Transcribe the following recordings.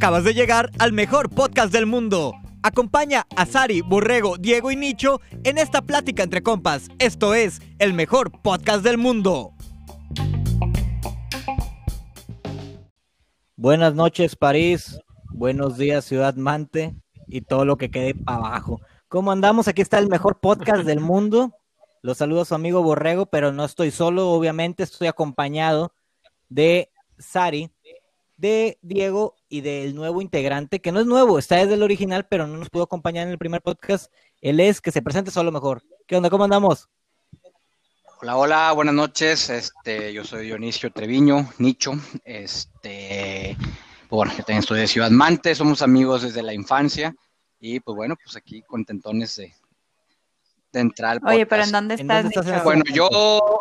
Acabas de llegar al mejor podcast del mundo. Acompaña a Sari, Borrego, Diego y Nicho en esta plática entre compas. Esto es el mejor podcast del mundo. Buenas noches, París. Buenos días, Ciudad Mante y todo lo que quede para abajo. ¿Cómo andamos? Aquí está el mejor podcast del mundo. Los saludo a su amigo Borrego, pero no estoy solo, obviamente, estoy acompañado de Sari, de Diego y del nuevo integrante, que no es nuevo, está desde el original, pero no nos pudo acompañar en el primer podcast. Él es que se presente solo mejor. ¿Qué onda? ¿Cómo andamos? Hola, hola, buenas noches. Este, yo soy Dionisio Treviño, Nicho. Este, bueno, estoy de Ciudad Mante, somos amigos desde la infancia y pues bueno, pues aquí contentones de, de entrar. Al Oye, pero ¿en dónde estás? dónde estás en Bueno, yo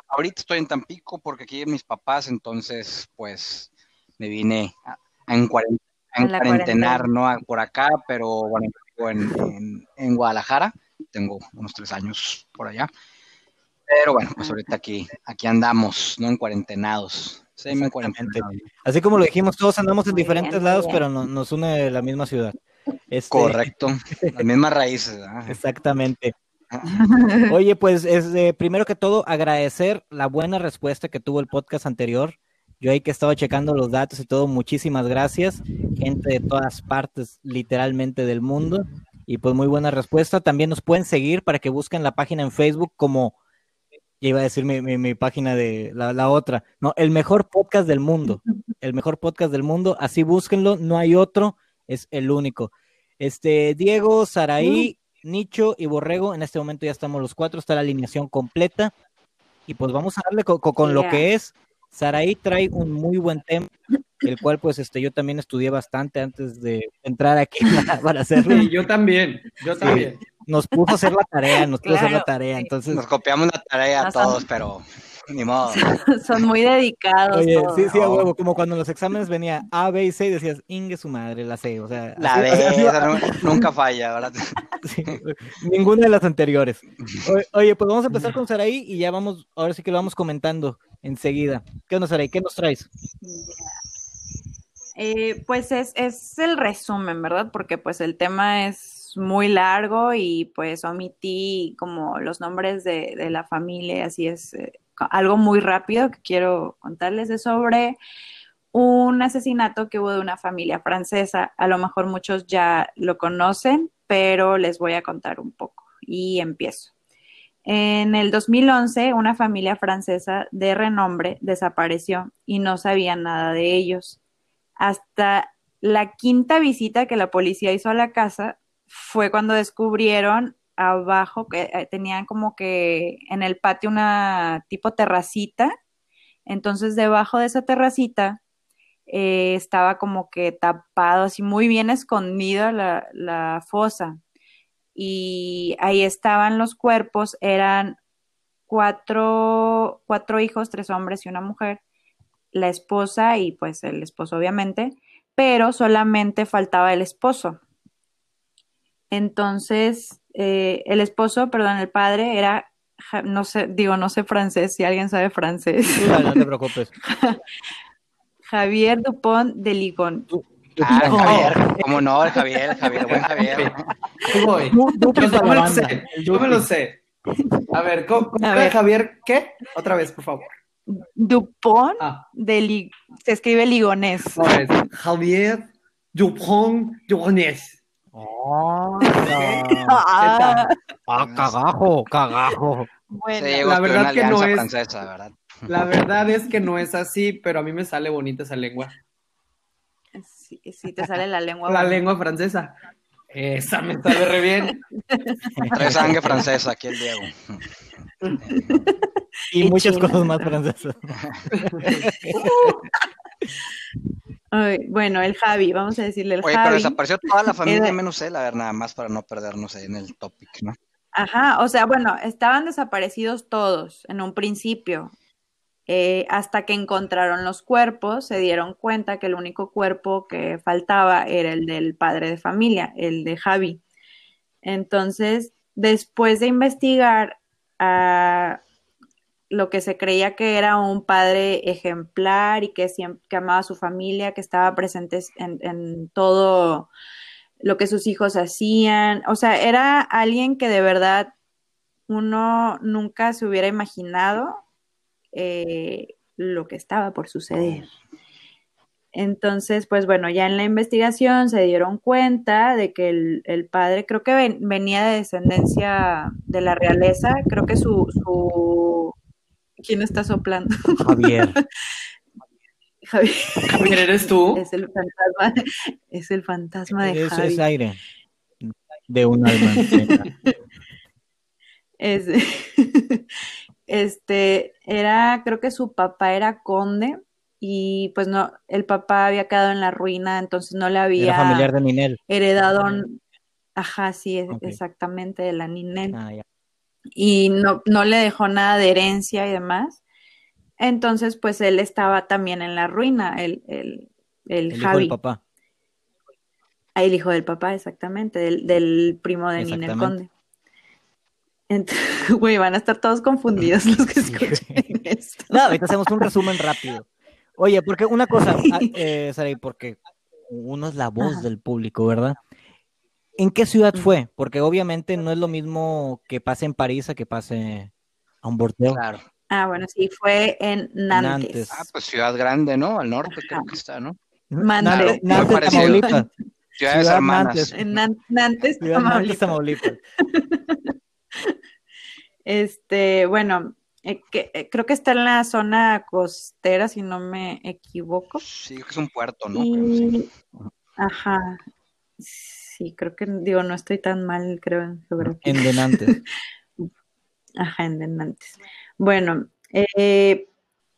ahorita estoy en Tampico porque aquí mis papás, entonces pues me vine a, a en cuaren- a En la cuarentenar, ¿no? A- Por acá, pero bueno, vivo en, en, en Guadalajara, tengo unos tres años por allá. Pero bueno, pues ahorita aquí, aquí andamos, ¿no? En cuarentenados. Sí, en Exactamente. cuarentenados. Así como lo dijimos, todos andamos en diferentes bien, lados, bien. pero no- nos une la misma ciudad. Este, Correcto, las mismas raíces. Exactamente. Oye, pues es de- primero que todo agradecer la buena respuesta que tuvo el podcast anterior. Yo ahí que estaba checando los datos y todo, muchísimas gracias. Gente de todas partes, literalmente del mundo. Y pues muy buena respuesta. También nos pueden seguir para que busquen la página en Facebook como, ya iba a decir mi, página de la, la otra, no, el mejor podcast del mundo. El mejor podcast del mundo. Así búsquenlo, no hay otro, es el único. Este, Diego, Saraí, Nicho y Borrego, en este momento ya estamos los cuatro, está la alineación completa. Y pues vamos a darle co- co- con, lo que es. Saraí trae un muy buen tema, el cual pues este yo también estudié bastante antes de entrar aquí para, para hacerlo. Sí, yo también, yo Sí. también. Nos puso a hacer la tarea, nos puso a hacer la tarea. Entonces, Nos copiamos la tarea a todos, pero ni modo. Son muy dedicados. oye, todos. sí, sí, a huevo, como cuando en los exámenes venía A, B y C y decías, Inge su madre, la C, o sea, La así- de así- nunca falla, ¿verdad? Sí, ninguna de las anteriores. Oye, pues vamos a empezar con Saraí y ya vamos, ahora sí que lo vamos comentando enseguida. ¿Qué onda, Saraí? ¿Qué nos traes? Eh, pues es, es el resumen, ¿verdad? Porque pues el tema es muy largo y pues omití como los nombres de, de la familia, así es eh, algo muy rápido que quiero contarles es sobre un asesinato que hubo de una familia francesa. A lo mejor muchos ya lo conocen, pero les voy a contar un poco y empiezo. En el 2011, una familia francesa de renombre desapareció y no sabían nada de ellos. Hasta la quinta visita que la policía hizo a la casa fue cuando descubrieron abajo que eh, tenían como que en el patio una tipo terracita. Entonces, debajo de esa terracita eh, estaba como que tapado, así muy bien escondida la, la fosa. Y ahí estaban los cuerpos, eran cuatro, cuatro hijos, tres hombres y una mujer, la esposa y pues el esposo obviamente, pero solamente faltaba el esposo. Entonces, eh, el esposo, perdón, el padre era, no sé, digo, no sé francés, si alguien sabe francés, No, no te preocupes. Javier Dupont de Ligón. Ah, No. Javier, cómo no, el Javier, Javier, buen Javier. Ahí voy. Yo, me lo sé, yo me lo sé. A ver, ¿cómo, cómo A ver. Javier? ¿Qué? Otra vez, por favor. Dupont Ah, de Li- se escribe ligonés. Javier Dupont Duronés. Ah, Ah, ah, cagajo, cagajo. bueno, Sí, la verdad que no es- francesa, ¿verdad? La verdad es que no es así, pero a mí me sale bonita esa lengua. si, si te sale la lengua. La bonita. lengua francesa. Esa me sale re bien. Trae sangre francesa aquí el Diego. Y Y muchas China. cosas más francesas. Ay, bueno, el Javi, vamos a decirle el Oye, pero Javi. desapareció toda la familia menos él, a ver, nada más para no perdernos ahí en el topic, ¿no? Ajá, o sea, bueno, estaban desaparecidos todos en un principio. Eh, hasta que encontraron los cuerpos, se dieron cuenta que el único cuerpo que faltaba era el del padre de familia, el de Javi. Entonces, después de investigar, ah, lo que se creía que era un padre ejemplar y que siempre amaba a su familia, que estaba presente en, en todo lo que sus hijos hacían. O sea, era alguien que de verdad uno nunca se hubiera imaginado eh, lo que estaba por suceder. Entonces, pues bueno, ya en la investigación se dieron cuenta de que el, padre, creo que venía de descendencia de la realeza, creo que su, su... ¿Quién está soplando? Javier. Javier. Javier, ¿eres tú? Es el fantasma, es el fantasma de Eso es aire de un alma. es, este, era, creo que su papá era conde y pues no, el papá había quedado en la ruina, entonces no le había familiar de Ninel. heredado, ajá, sí, exactamente, de la Ninel. Ah, y no, no le dejó nada de herencia y demás. Entonces, pues él estaba también en la ruina, el, el, el, Hijo del papá. El hijo del papá, exactamente, del, del primo de Ninel Conde. Güey, van a estar todos confundidos los que escuchen esto. No, ahorita hacemos un resumen rápido. Oye, porque una cosa, ah, eh, porque uno es la voz del público, ¿verdad? ¿En qué ciudad fue? Porque obviamente no es lo mismo que pase en París a que pase a un bordeo. Claro. Ah, bueno, sí, fue en Nantes. Ah, pues ciudad grande, ¿no? Al norte creo que está, ¿no? Nantes, Nantes Tamaulipas. Ciudades ciudad hermanas. En Nantes, Tamaulipas. este, bueno, eh, que, eh, creo que está en la zona costera, si no me equivoco. Sí, es un puerto, ¿no? Ajá. Sí, creo que, digo, no estoy tan mal, creo, en geografía. En Denantes. Ajá, en Denantes. Bueno, eh,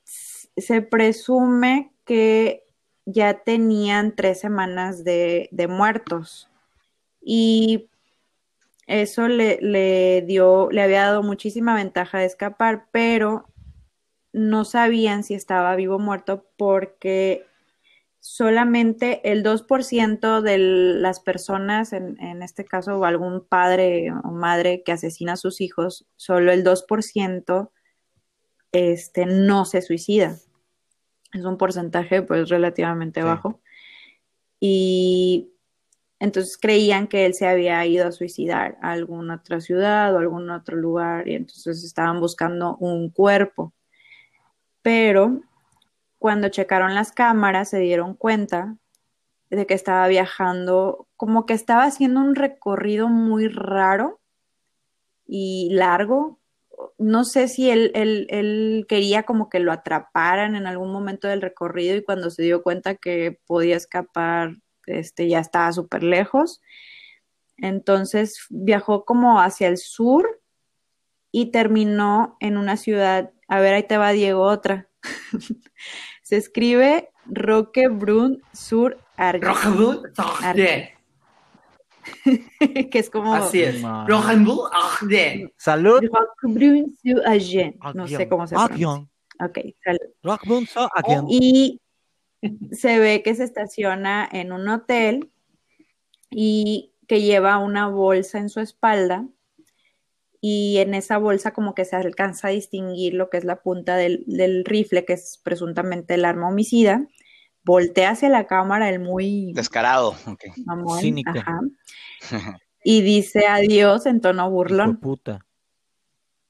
se presume que ya tenían tres semanas de, de muertos. Y eso le, dio, le había dado muchísima ventaja de escapar, pero no sabían si estaba vivo o muerto porque solamente el 2% de las personas, en, en, este caso, o algún padre o madre que asesina a sus hijos, solo el 2% este, no se suicida. Es un porcentaje pues relativamente bajo. Y entonces creían que él se había ido a suicidar a alguna otra ciudad o algún otro lugar y entonces estaban buscando un cuerpo. Pero cuando checaron las cámaras se dieron cuenta de que estaba viajando, como que estaba haciendo un recorrido muy raro y largo. No sé si él, él quería como que lo atraparan en algún momento del recorrido y cuando se dio cuenta que podía escapar este, ya estaba súper lejos. Entonces viajó como hacia el sur y terminó en una ciudad. A ver, ahí te va Diego, otra. Se escribe Roquebrun sur Argent. Roquebrun que es como. Así es. Roquebrun Salud. Roquebrun sur Argent. No sé cómo se pronuncia. Ok, salud. Roquebrun sur Y se ve que se estaciona en un hotel y que lleva una bolsa en su espalda y en esa bolsa como que se alcanza a distinguir lo que es la punta del, rifle, que es presuntamente el arma homicida. Voltea hacia la cámara el muy... Descarado, Cínico. y dice adiós en tono burlón. Puta.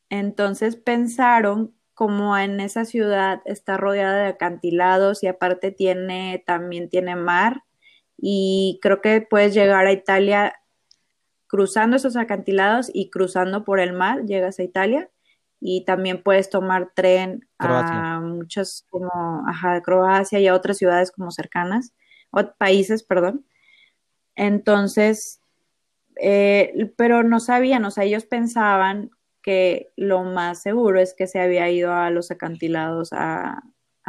Entonces pensaron como en esa ciudad está rodeada de acantilados y aparte tiene, también tiene mar y creo que puedes llegar a Italia cruzando esos acantilados y cruzando por el mar, llegas a Italia y también puedes tomar tren a muchas como ajá, Croacia y a otras ciudades como cercanas, o países, perdón. Entonces, eh, pero no sabían, o sea, ellos pensaban que lo más seguro es que se había ido a los acantilados a,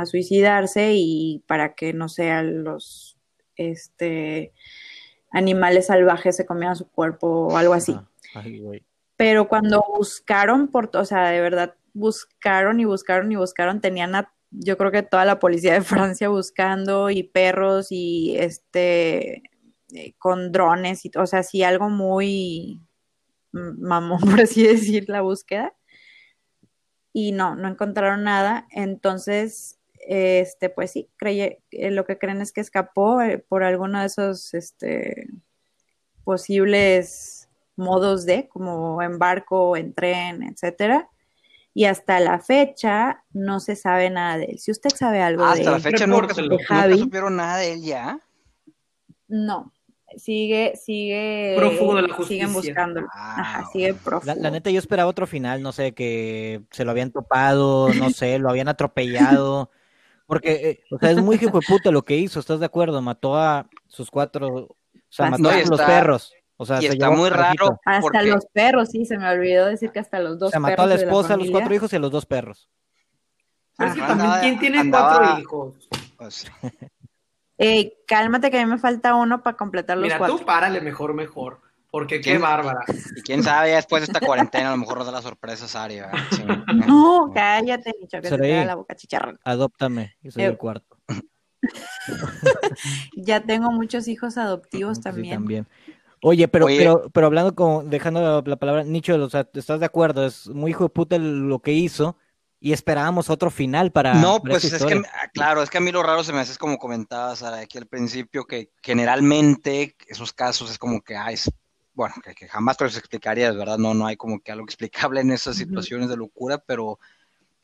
suicidarse y para que no sean los este animales salvajes se comieran su cuerpo o algo así. Pero cuando buscaron por, o sea, de verdad buscaron y buscaron y buscaron, tenían a, yo creo que toda la policía de Francia buscando y perros y este eh, con drones y o sea, sí algo muy mamón, por así decir, la búsqueda. y no, no encontraron nada. Entonces, este, pues sí, creye, eh, lo que creen es que escapó eh, por alguno de esos este, posibles modos de, como en barco, en tren, etcétera. Y hasta la fecha no se sabe nada de él. Si usted sabe algo Ah, de hasta la él, fecha nunca, repórtelo. nunca Javi. supieron nada de él ya. no. Sigue, sigue. Prófugo de la justicia. Siguen buscándolo. Ah, Ajá, sigue La, prófugo. la neta, yo esperaba otro final, no sé, que se lo habían topado, no sé, lo habían atropellado. Porque, eh, o sea, es muy hijo de puta lo que hizo, ¿estás de acuerdo? Mató a sus cuatro, o sea, mató No, a los está- perros. O sea, y se está llevó muy raro Hasta porque los perros, sí, se me olvidó decir que hasta los dos sea, mató a perros la esposa, a los cuatro hijos y a los dos perros. Pero es que Ajá. también, Andaba- ¿quién tiene andaba- cuatro hijos? pues, Ey, cálmate que a mí me falta uno para completar los Mira, cuatro. tú párale mejor, mejor. Porque qué bárbara. y quién sabe, después de esta cuarentena a lo mejor nos da la sorpresa Sari, ¿verdad? Sí. No, cállate, Nicho, que se te da la boca chicharrón. Adóptame, yo soy Eh, el cuarto. Ya tengo muchos hijos adoptivos Sí, también. también. Oye, pero, Oye. pero, pero hablando como, dejando la, la palabra, Nicho, o sea, ¿estás de acuerdo? Es muy hijo de puta lo que hizo y esperábamos otro final para, No, para pues es que, claro, es que a mí lo raro se me hace es como comentabas Sara, aquí al principio, que generalmente esos casos es como que, ah, es, bueno, que, que jamás te los explicarías, ¿verdad? No, no hay como que algo explicable en esas situaciones de locura, pero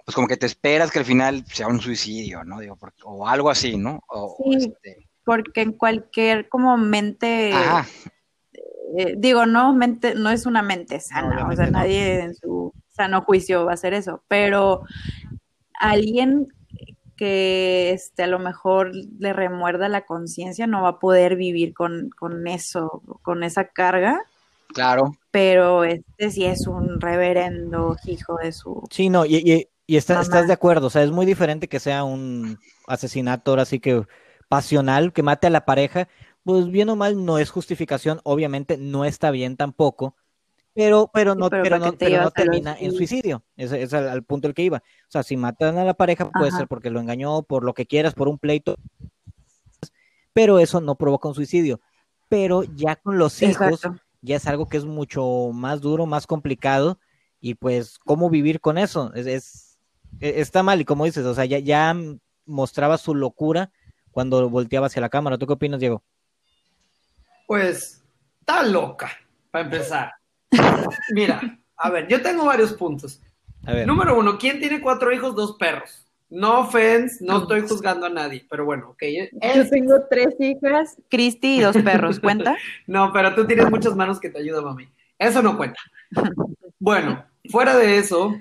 pues como que te esperas que al final sea un suicidio, ¿no? Digo, porque- o algo así, ¿no? O, o Sí. este, Porque en cualquier como mente, ajá, eh, digo, no mente, no es una mente sana, o obviamente sea, no. nadie en su sano juicio va a hacer eso, pero alguien que este, a lo mejor le remuerda la conciencia no va a poder vivir con, con eso, con esa carga, claro. pero este sí es un reverendo hijo de su... Sí, no, y, y, y está- estás de acuerdo, o sea, es muy diferente que sea un asesinato ahora sí que pasional, que mate a la pareja, pues bien o mal no es justificación, obviamente no está bien tampoco, pero, pero Sí, no, pero pero ¿para no, pero no termina en suicidio, ese es al, al punto al que iba. O sea, si matan a la pareja puede Ajá. ser porque lo engañó, por lo que quieras, por un pleito, pero eso no provoca un suicidio. Pero ya con los hijos, Exacto. ya es algo que es mucho más duro, más complicado, y pues, ¿cómo vivir con eso? Es, es- e- está mal, y como dices, o sea, ya, ya mostraba su locura cuando volteaba hacia la cámara. ¿Tú qué opinas, Diego? Pues, está loca, para empezar. Mira, a ver, yo tengo varios puntos. A ver, Número uno, ¿quién tiene cuatro hijos, dos perros? No offense, no estoy juzgando a nadie, pero bueno, ok. Yo tengo tres hijas, Cristi y dos perros, ¿cuenta? No, pero tú tienes muchas manos que te ayudan, mami. Eso no cuenta. Bueno, fuera de eso,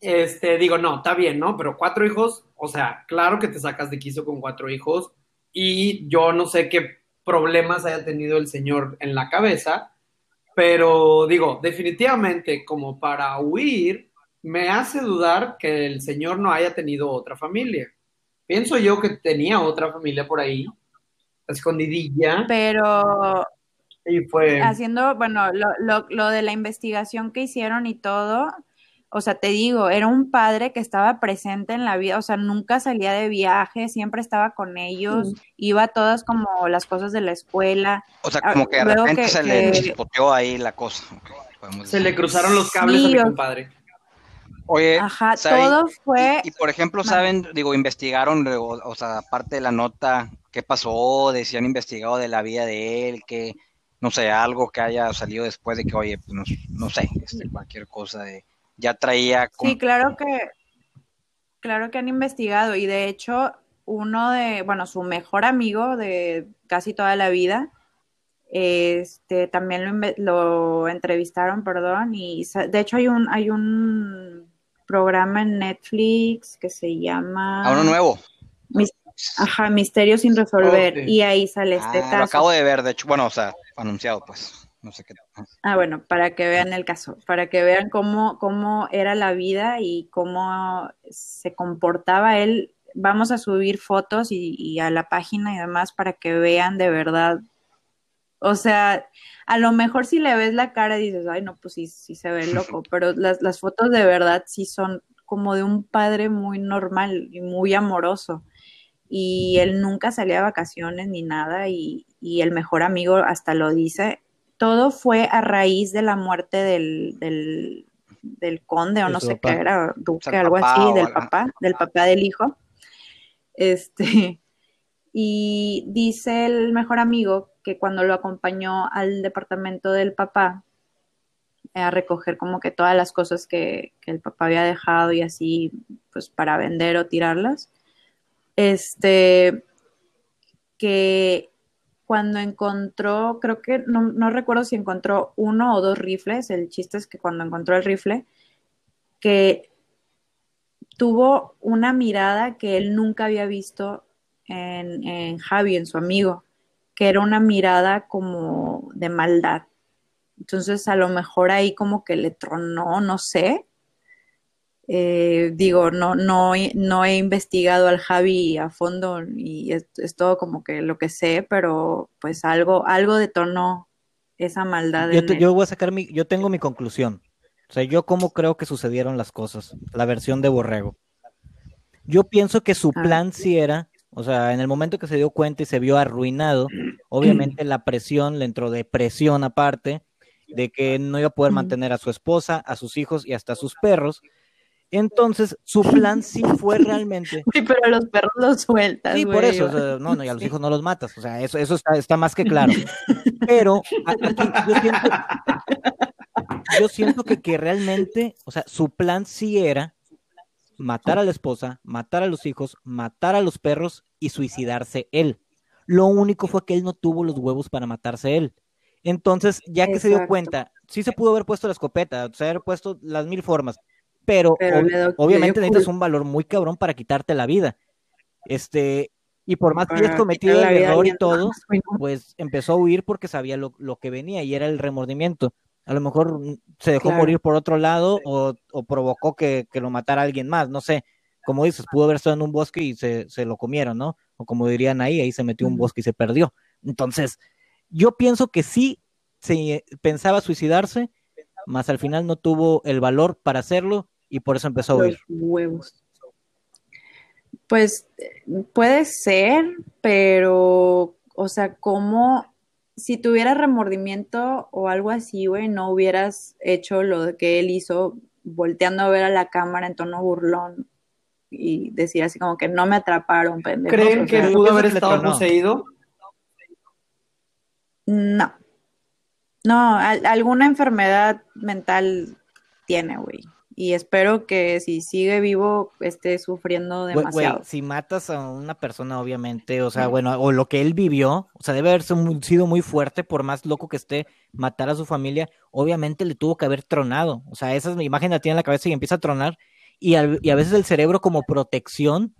este, digo, no, está bien, ¿no? Pero cuatro hijos, o sea, claro que te sacas de quiso con cuatro hijos y yo no sé qué problemas haya tenido el señor en la cabeza, pero digo, definitivamente como para huir, me hace dudar que el señor no haya tenido otra familia. Pienso yo que tenía otra familia por ahí, escondidilla, Pero y fue... haciendo, bueno, lo, lo, lo de la investigación que hicieron y todo, o sea, te digo, era un padre que estaba presente en la vida, o sea, nunca salía de viaje, siempre estaba con ellos, iba a todas como las cosas de la escuela. O sea, Ah, como que de luego repente que- se le que- chispoteó ahí la cosa. Se le cruzaron los cables a mi compadre. Oye, Ajá, todo fue... Y, y, por ejemplo, saben, digo, investigaron, o, o sea, aparte de la nota, qué pasó, de si han investigado de la vida de él, que, no sé, algo que haya salido después de que, oye, pues, no, no sé, este, cualquier cosa de, ya traía, como- Sí, claro que, claro que han investigado y de hecho uno de, bueno, su mejor amigo de casi toda la vida, este, también lo, entrevistaron, perdón, y de hecho hay un, hay un programa en Netflix que se llama a uno nuevo. Mis- Ajá, Misterios sin resolver y ahí sale este Ah, lo acabo de ver, de hecho, bueno, o sea, anunciado, pues, no sé qué. Ah, bueno, para que vean el caso, para que vean cómo, cómo era la vida y cómo se comportaba él. Vamos a subir fotos y, y a la página y demás para que vean de verdad. O sea, a lo mejor si le ves la cara dices, ay, no, pues sí, sí se ve loco, pero las, las fotos de verdad sí son como de un padre muy normal y muy amoroso. Y él nunca salía de vacaciones ni nada y, y el mejor amigo hasta lo dice, todo fue a raíz de la muerte del, del, del conde o no sé papá. qué era, O duque, sea, el algo papá así, del papá, del papá del hijo. Este, y dice el mejor amigo que cuando lo acompañó al departamento del papá a recoger como que todas las cosas que, que el papá había dejado y así, pues para vender o tirarlas, este, que cuando encontró, creo que no, recuerdo si encontró uno o dos rifles, el chiste es que cuando encontró el rifle, que tuvo una mirada que él nunca había visto en, en Javi, en su amigo, que era una mirada como de maldad. Entonces a lo mejor ahí como que le tronó, no sé. Eh, digo, no, no, no he investigado al Javi a fondo y es, es todo como que lo que sé, pero pues algo, algo detonó esa maldad Yo, te- voy a sacar mi, yo tengo mi conclusión. O sea, yo cómo creo que sucedieron las cosas, la versión de Borrego. Yo pienso que su Ah. plan sí era, o sea, en el momento que se dio cuenta y se vio arruinado, obviamente la presión le entró depresión aparte, de que no iba a poder mantener a su esposa, a sus hijos y hasta a sus perros. Entonces, su plan sí fue realmente Uy, pero los perros los sueltas, Sí, por eso, o sea, no, no, y a los Sí. hijos no los matas, o sea, eso, eso está, está más que claro. Pero aquí yo siento, yo siento que, que realmente, o sea, su plan sí era matar a la esposa, matar a los hijos, matar a los perros y suicidarse él. Lo único fue que él no tuvo los huevos para matarse él. Entonces, ya que se dio cuenta, sí se pudo haber puesto la escopeta, o sea, haber puesto las mil formas, pero, Pero ob- obviamente necesitas un valor muy cabrón para quitarte la vida. Este, y por más que hayas cometido el error y todo, pues empezó a huir porque sabía lo, lo que venía y era el remordimiento. A lo mejor se dejó Claro. morir por otro lado o, o provocó que, que lo matara alguien más, no sé. Como dices, pudo haber estado en un bosque y se, se lo comieron, ¿no? O como dirían ahí, ahí se metió un bosque y se perdió. Entonces, yo pienso que sí se pensaba suicidarse, más al final no tuvo el valor para hacerlo y por eso empezó a huir. Los huevos. Pues puede ser, pero, o sea, como si tuvieras remordimiento o algo así, güey, no hubieras hecho lo que él hizo, volteando a ver a la cámara en tono burlón y decir así como que no me atraparon, pendejos. ¿Creen que sea, pudo haber estado poseído? No. No, al- alguna enfermedad mental tiene, güey. Y espero que si sigue vivo esté sufriendo Güey, güey, demasiado. si matas a una persona, obviamente, o sea, bueno, o lo que él vivió, o sea, debe haber sido muy- fuerte, por más loco que esté, matar a su familia, obviamente le tuvo que haber tronado. O sea, esa imagen la tiene en la cabeza y empieza a tronar, y, al- y a veces el cerebro como protección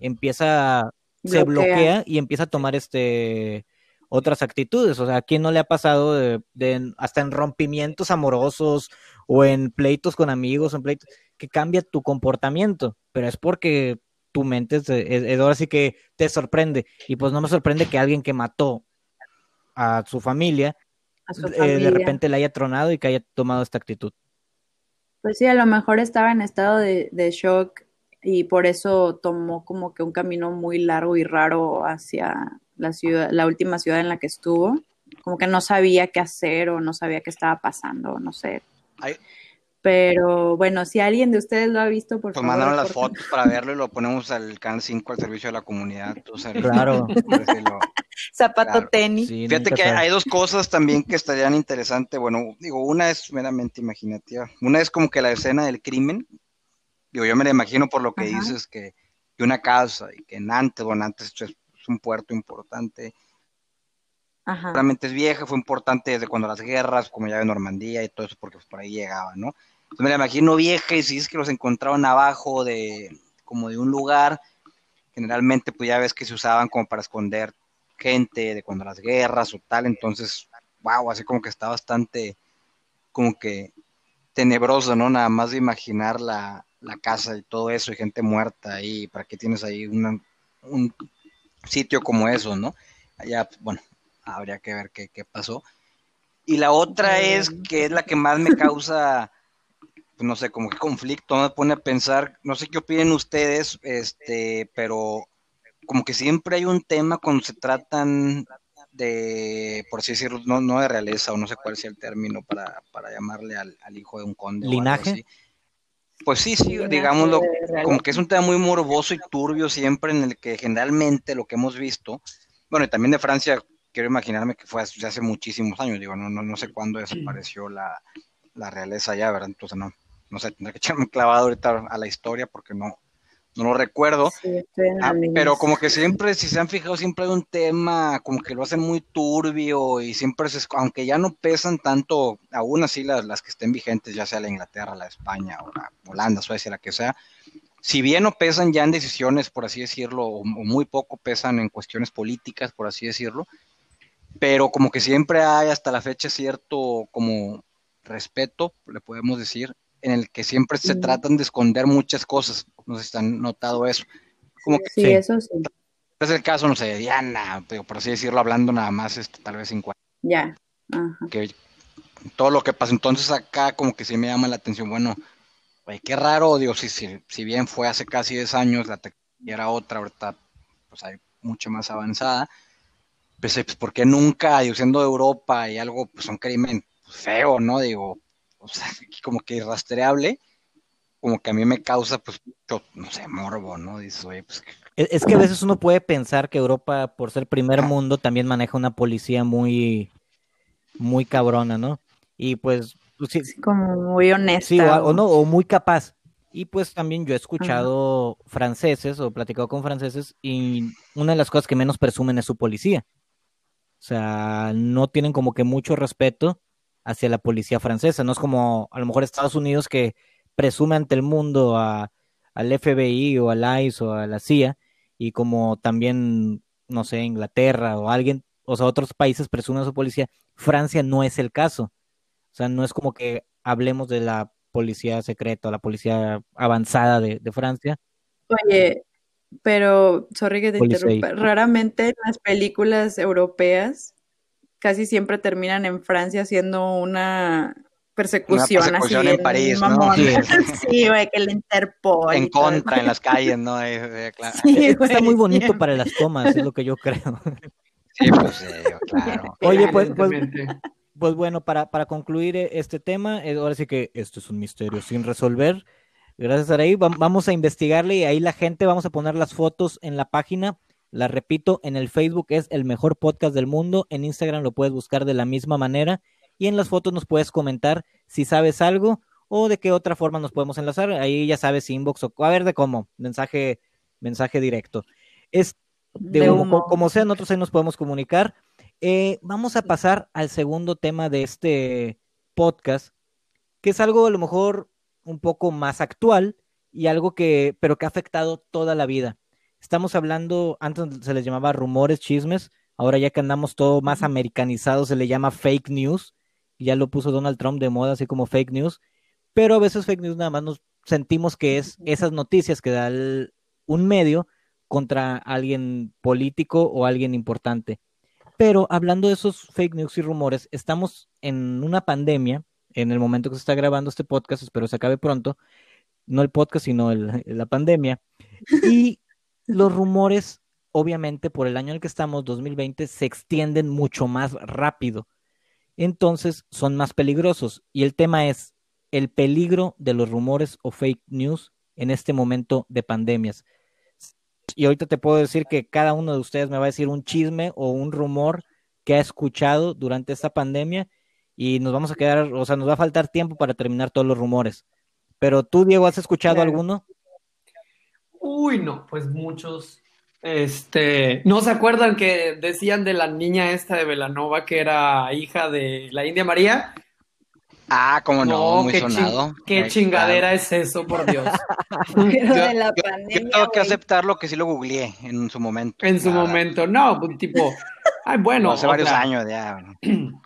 empieza, se Bloquea. bloquea y empieza a tomar este otras actitudes. O sea, ¿a quién no le ha pasado de, de- hasta en rompimientos amorosos o en pleitos con amigos, en pleitos, que cambia tu comportamiento? Pero es porque tu mente es, es- es ahora sí que te sorprende. Y pues no me sorprende que alguien que mató a su familia, a su eh, de familia. repente le haya tronado y que haya tomado esta actitud. Pues sí, a lo mejor estaba en estado de, de shock y por eso tomó como que un camino muy largo y raro hacia la ciudad, la última ciudad en la que estuvo. Como que no sabía qué hacer o no sabía qué estaba pasando, no sé. Ay. Pero bueno, si alguien de ustedes lo ha visto, por Pues favor. mandaron las fotos para verlo y lo ponemos al Canal 5 al servicio de la comunidad. tú sabes. Claro. Por decirlo. Zapato Claro. tenis. Sí, Fíjate que sabes. hay dos cosas también que estarían interesantes. Bueno, digo, una es meramente imaginativa. Una es como que la escena del crimen. Digo, yo me la imagino por lo que Ajá. dices, que de una casa y que Nantes, bueno, Nantes es es un puerto importante. Ajá. Realmente es vieja, fue importante desde cuando las guerras, como ya de Normandía y todo eso, porque pues, por ahí llegaba, ¿no? Entonces me la imagino vieja y si es que los encontraron abajo de, como de un lugar, generalmente pues ya ves que se usaban como para esconder gente de cuando las guerras o tal, entonces, wow, así como que está bastante, como que tenebroso, ¿no? Nada más de imaginar la, la casa y todo eso y gente muerta ahí, ¿para qué tienes ahí una- un sitio como eso, ¿no? Allá, bueno, habría que ver qué, qué pasó. Y la otra es que es la que más me causa, pues, no sé, como que conflicto, me pone a pensar, no sé qué opinen ustedes, este, pero como que siempre hay un tema cuando se tratan de, por así decirlo, no, no de realeza o no sé cuál sea el término para, para llamarle al, al, hijo de un conde. ¿Linaje? Pues sí, sí, digámoslo, como que es un tema muy morboso y turbio siempre en el que generalmente lo que hemos visto, bueno, y también de Francia, quiero imaginarme que fue hace, hace muchísimos años, digo, no, no, no sé cuándo desapareció la, la realeza ya, ¿verdad? Entonces no, no sé, tendré que echarme clavado ahorita a la historia porque no, no lo recuerdo. Ah, pero como que siempre, si se han fijado, siempre hay un tema, como que lo hacen muy turbio y siempre, es, aunque ya no pesan tanto, aún así las, las que estén vigentes, ya sea la Inglaterra, la España o la Holanda, Suecia, la que sea, si bien no pesan ya en decisiones, por así decirlo, o, o muy poco pesan en cuestiones políticas, por así decirlo, pero como que siempre hay hasta la fecha cierto como respeto, le podemos decir, en el que siempre se tratan de esconder muchas cosas. No sé si han notado eso. Como que, sí, eso sí. Es el caso, no sé, de Diana, por así decirlo, hablando nada más, este, tal vez en Ya. Que todo lo que pasa. Entonces acá como que sí me llama la atención. Bueno, güey, qué raro, digo, si, si, si bien fue hace casi 10 años, la tecnología era otra, ahorita pues hay mucho más avanzada. Pues, pues ¿por qué nunca, digo, siendo de Europa y algo, pues un crimen feo, ¿no? Digo, o sea, como que rastreable, como que a mí me causa, pues, mucho, no sé, morbo, ¿no? Dices, oye, pues... Es que a veces uno puede pensar que Europa, por ser primer mundo, también maneja una policía muy, muy cabrona, ¿no? Y pues... pues sí, como muy honesta. Sí, o, o, no, o muy capaz. Y pues también yo he escuchado Ajá. franceses o platicado con franceses y una de las cosas que menos presumen es su policía. O sea, no tienen como que mucho respeto hacia la policía francesa. No es como a lo mejor Estados Unidos que presume ante el mundo a, al FBI o al ICE o a la CIA y como también, no sé, Inglaterra o alguien, o sea, otros países presumen a su policía. Francia no es el caso. O sea, no es como que hablemos de la policía secreta, la policía avanzada de, de Francia. Oye, pero, sorry que te interrumpa, raramente en las películas europeas casi siempre terminan en Francia haciendo una persecución, una persecución así en París, ¿no? Sí, sí, güey, que el Interpol. En contra, en las calles, ¿no? Eh, claro. Sí, que está muy bonito sí. para las tomas, es lo que yo creo. Sí, pues eh, claro. Oye, pues, pues, pues bueno, para, para concluir este tema, eh, ahora sí que esto es un misterio sin resolver. Gracias, Araí. Vamos a investigarle y ahí la gente, vamos a poner las fotos en la página. La repito, en el Facebook es el mejor podcast del mundo. En Instagram lo puedes buscar de la misma manera. Y en las fotos nos puedes comentar si sabes algo o de qué otra forma nos podemos enlazar. Ahí ya sabes, inbox o a ver de cómo, mensaje, mensaje directo. Es de, de humo. como sea, nosotros ahí nos podemos comunicar. Eh, vamos a pasar al segundo tema de este podcast, que es algo a lo mejor un poco más actual y algo que, pero que ha afectado toda la vida. Estamos hablando, antes se les llamaba rumores, chismes, ahora ya que andamos todo más americanizado, se le llama fake news, ya lo puso Donald Trump de moda, así como fake news, pero a veces fake news nada más nos sentimos que es esas noticias que da el, un medio contra alguien político o alguien importante. Pero hablando de esos fake news y rumores, estamos en una pandemia, en el momento que se está grabando este podcast, espero se acabe pronto, no el podcast, sino el, la pandemia, y los rumores, obviamente, por el año en el que estamos, 2020, se extienden mucho más rápido. Entonces, son más peligrosos. Y el tema es el peligro de los rumores o fake news en este momento de pandemias. Y ahorita te puedo decir que cada uno de ustedes me va a decir un chisme o un rumor que ha escuchado durante esta pandemia y nos vamos a quedar, o sea, nos va a faltar tiempo para terminar todos los rumores. Pero tú, Diego, ¿has escuchado claro. alguno? Uy, no, pues muchos. Este, ¿no se acuerdan que decían de la niña esta de Velanova que era hija de la India María? Ah, como no, no, muy qué sonado. Ching qué Ahí chingadera está. es eso, por Dios. Pero yo, de la yo, pandemia, yo tengo que güey. aceptarlo que sí lo googleé en su momento. En su Nada. momento, no, pues, tipo, ay, bueno. hace varios años ya.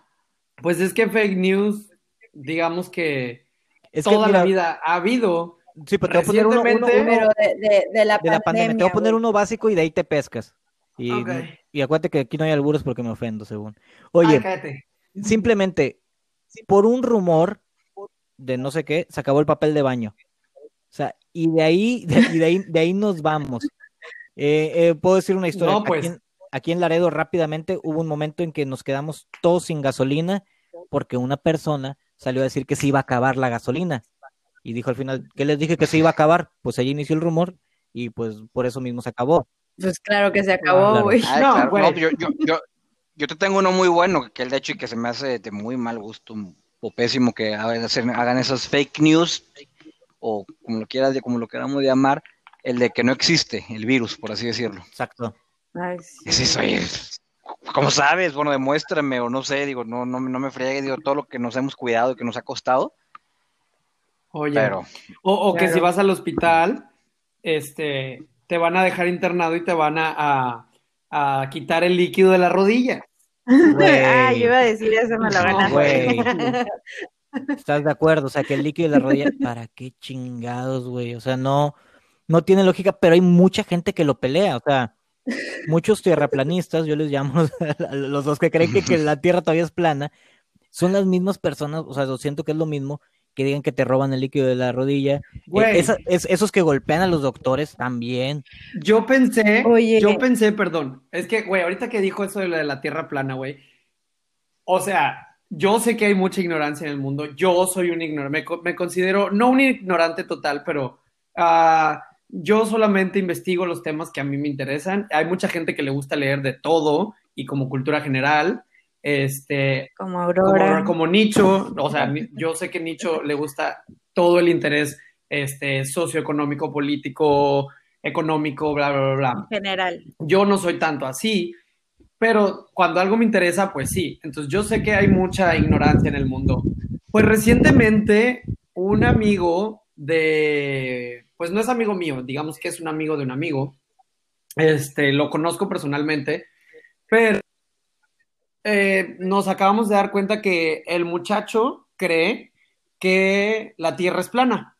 Pues es que fake news, digamos que es toda que, mira, la vida ha habido. Sí, pero te voy a poner uno, uno, uno pero de, de, de, la, de la pandemia. Te voy a poner uno básico y de ahí te pescas. Y, okay. y acuérdate que aquí no hay alburos porque me ofendo, según. Oye, Ay, simplemente por un rumor de no sé qué, se acabó el papel de baño. O sea, y de ahí, de, y de ahí, de ahí nos vamos. Eh, eh, Puedo decir una historia. No, pues. Aquí en, aquí en Laredo rápidamente hubo un momento en que nos quedamos todos sin gasolina porque una persona salió a decir que se iba a acabar la gasolina. Y dijo al final, ¿qué les dije que se iba a acabar? Pues allí inició el rumor y pues por eso mismo se acabó. Pues claro que se acabó, güey. no, yo, yo, yo, yo, te tengo uno muy bueno, que el de hecho y que se me hace de muy mal gusto o pésimo que hagan esas fake news o como lo quieras, como lo queramos llamar, el de que no existe el virus, por así decirlo. Exacto. Ay, sí. Es ¿Cómo sabes? Bueno, demuéstrame, o no sé, digo, no, no, no me friegue, digo, todo lo que nos hemos cuidado y que nos ha costado. Oye, Pero, o, que si vas al hospital, este, te van a dejar internado y te van a, a, quitar el líquido de la rodilla. ah, yo iba a decir eso, me lo ganaste. ¿Estás de acuerdo? O sea, que el líquido de la rodilla, ¿para qué chingados, güey? O sea, no, no tiene lógica, pero hay mucha gente que lo pelea, o sea, muchos tierraplanistas, yo les llamo los dos que creen que, la tierra todavía es plana, son las mismas personas, o sea, lo siento que es lo mismo, que digan que te roban el líquido de la rodilla. Eh, es, esos que golpean a los doctores también. Yo pensé, yo pensé, perdón, es que, güey, ahorita que dijo eso de la, de la tierra plana, güey, o sea, yo sé que hay mucha ignorancia en el mundo, yo soy un ignorante, me, considero, no un ignorante total, pero... Uh, yo solamente investigo los temas que a mí me interesan. Hay mucha gente que le gusta leer de todo y como cultura general. Este, como Aurora. Como, Nicho, o sea, yo sé que Nicho le gusta todo el interés este, socioeconómico, político, económico, bla, bla, bla, En general. Yo no soy tanto así, pero cuando algo me interesa, pues sí. Entonces yo sé que hay mucha ignorancia en el mundo. Pues recientemente un amigo de pues no es amigo mío, digamos que es un amigo de un amigo. Este, lo conozco personalmente, pero eh, nos acabamos de dar cuenta que el muchacho cree que la Tierra es plana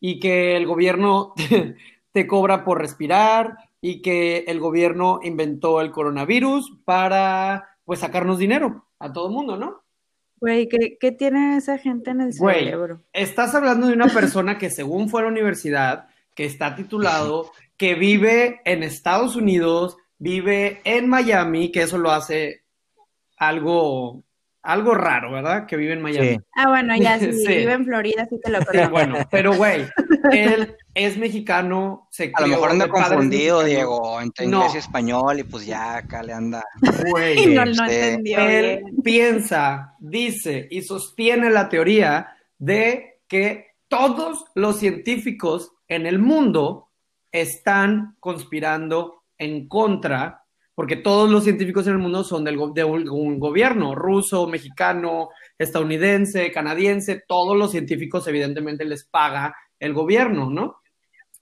y que el gobierno te, cobra por respirar y que el gobierno inventó el coronavirus para pues sacarnos dinero a todo mundo, ¿no? Güey, ¿qué, tiene esa gente en el cerebro? Estás hablando de una persona que según fue a la universidad, que está titulado, que vive en Estados Unidos, vive en Miami, que eso lo hace algo, algo raro, ¿verdad? Que vive en Miami. Ah, bueno, ya sí, vive en Florida, sí te lo creo. bueno, pero güey, él es mexicano, se A lo mejor anda confundido, Diego, entre inglés y español, y pues ya acá le anda. Güey, no, no este, entendió. Él piensa, dice y sostiene la teoría de que todos los científicos en el mundo están conspirando en contra, porque todos los científicos en el mundo son del, de un gobierno, ruso, mexicano, estadounidense, canadiense, todos los científicos evidentemente les paga el gobierno, ¿no?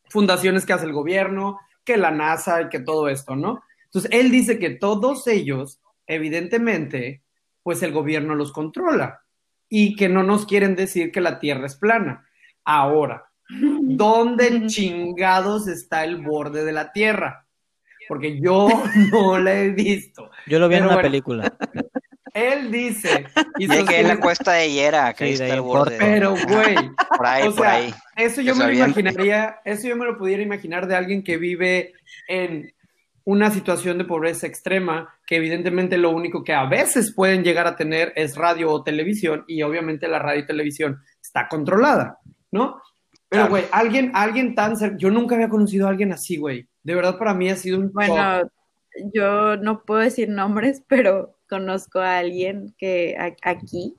Fundaciones que hace el gobierno, que la NASA y que todo esto, ¿no? Entonces, él dice que todos ellos, evidentemente, pues el gobierno los controla y que no nos quieren decir que la Tierra es plana. Ahora, ¿dónde chingados está el borde de la Tierra? Porque yo no la he visto. Yo lo vi en una película. Él dice. Y que en la cuesta de Hiera, que está el borde. Pero, güey. Por ahí, por ahí. Eso yo me lo imaginaría, eso yo me lo pudiera imaginar de alguien que vive en una situación de pobreza extrema, que evidentemente lo único que a veces pueden llegar a tener es radio o televisión, y obviamente la radio y televisión está controlada, ¿no? Pero, güey, alguien, alguien tan cerca, yo nunca había conocido a alguien así, güey. De verdad, para mí ha sido un... Bueno, yo no puedo decir nombres, pero conozco a alguien que aquí.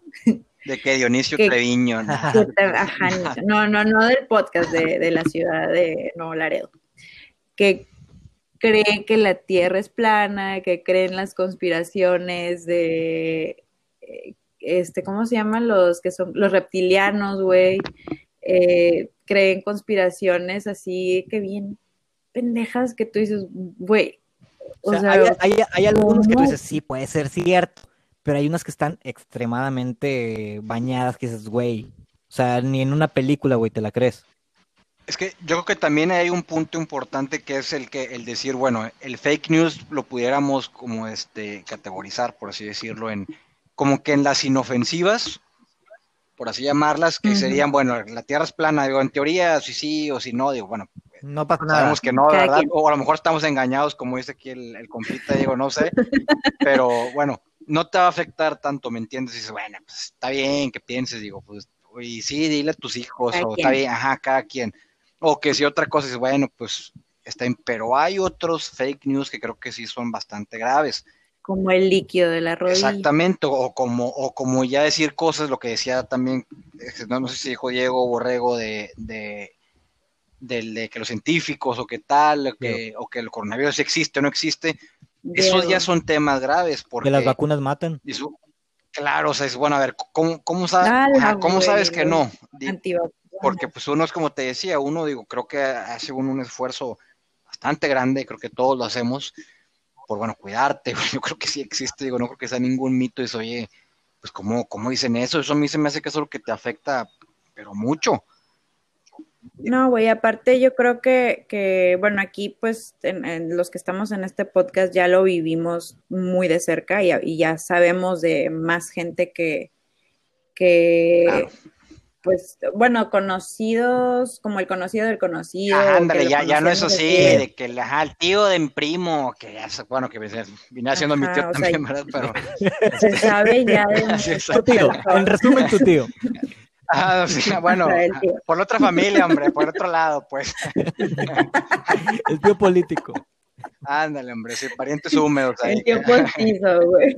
De que Dionisio Treviño. ¿no? no, no, del podcast de, la ciudad de Nuevo Laredo. Que cree que la Tierra es plana, que creen las conspiraciones de, eh, este, ¿cómo se llaman los que son los reptilianos, güey? Eh, creen conspiraciones así que bien pendejas que tú dices, güey, o, sea, hay, algunos que tú dices, sí, puede ser cierto, pero hay unas que están extremadamente bañadas que dices, güey, o sea, ni en una película, güey, te la crees. Es que yo creo que también hay un punto importante que es el que el decir, bueno, el fake news lo pudiéramos como este categorizar, por así decirlo, en como que en las inofensivas, por así llamarlas, que serían, bueno, la Tierra es plana, digo, en teoría, si sí o si no, digo, bueno, No pasa nada. Sabemos que no, Cada ¿verdad? quien. O a lo mejor estamos engañados, como dice aquí el, el compita Diego, no sé. Pero bueno, no te va a afectar tanto, ¿me entiendes? Y dices, bueno, pues está bien que pienses, digo, pues, y sí, dile a tus hijos, Cada o quien. está bien, ajá, cada quien. O que si otra cosa dices, bueno, pues está bien, pero hay otros fake news que creo que sí son bastante graves. Como el líquido de la rodilla. Exactamente, o como, o como ya decir cosas, lo que decía también, eh, no, no sé si dijo Diego Borrego de, de, del- de que los científicos o qué tal, o que, o que el coronavirus existe o no existe, esos ya son temas graves, porque Que las vacunas matan. su- claro, o sea, es bueno, a ver, ¿cómo, cómo, sa- Ah, ajá, la ¿cómo sabes que no? Porque pues uno es como te decía, uno digo, creo que hace un, un esfuerzo bastante grande, creo que todos lo hacemos por, bueno, cuidarte, yo creo que sí existe, digo, no creo que sea ningún mito, y oye, pues ¿cómo, cómo dicen eso? Eso a mí se me hace que es algo que te afecta, pero mucho. No, güey, aparte yo creo que, que bueno, aquí pues en, en los que estamos en este podcast ya lo vivimos muy de cerca y, y ya sabemos de más gente que, que Claro. pues, bueno, conocidos, como el conocido del conocido. Ah, ándale, ya, ya no es así, de- de que el, ajá, el tío de mi primo, que ya, bueno, que viene viene haciendo mi tío sea, también, ¿verdad? Pero, Se sabe ya de Tu tío, en resumen, tu tío. ah, sí, bueno, por la otra familia, hombre, por otro lado, pues, El tío político. ándale, hombre, sí, parientes húmedos ahí. El tío postizo, güey.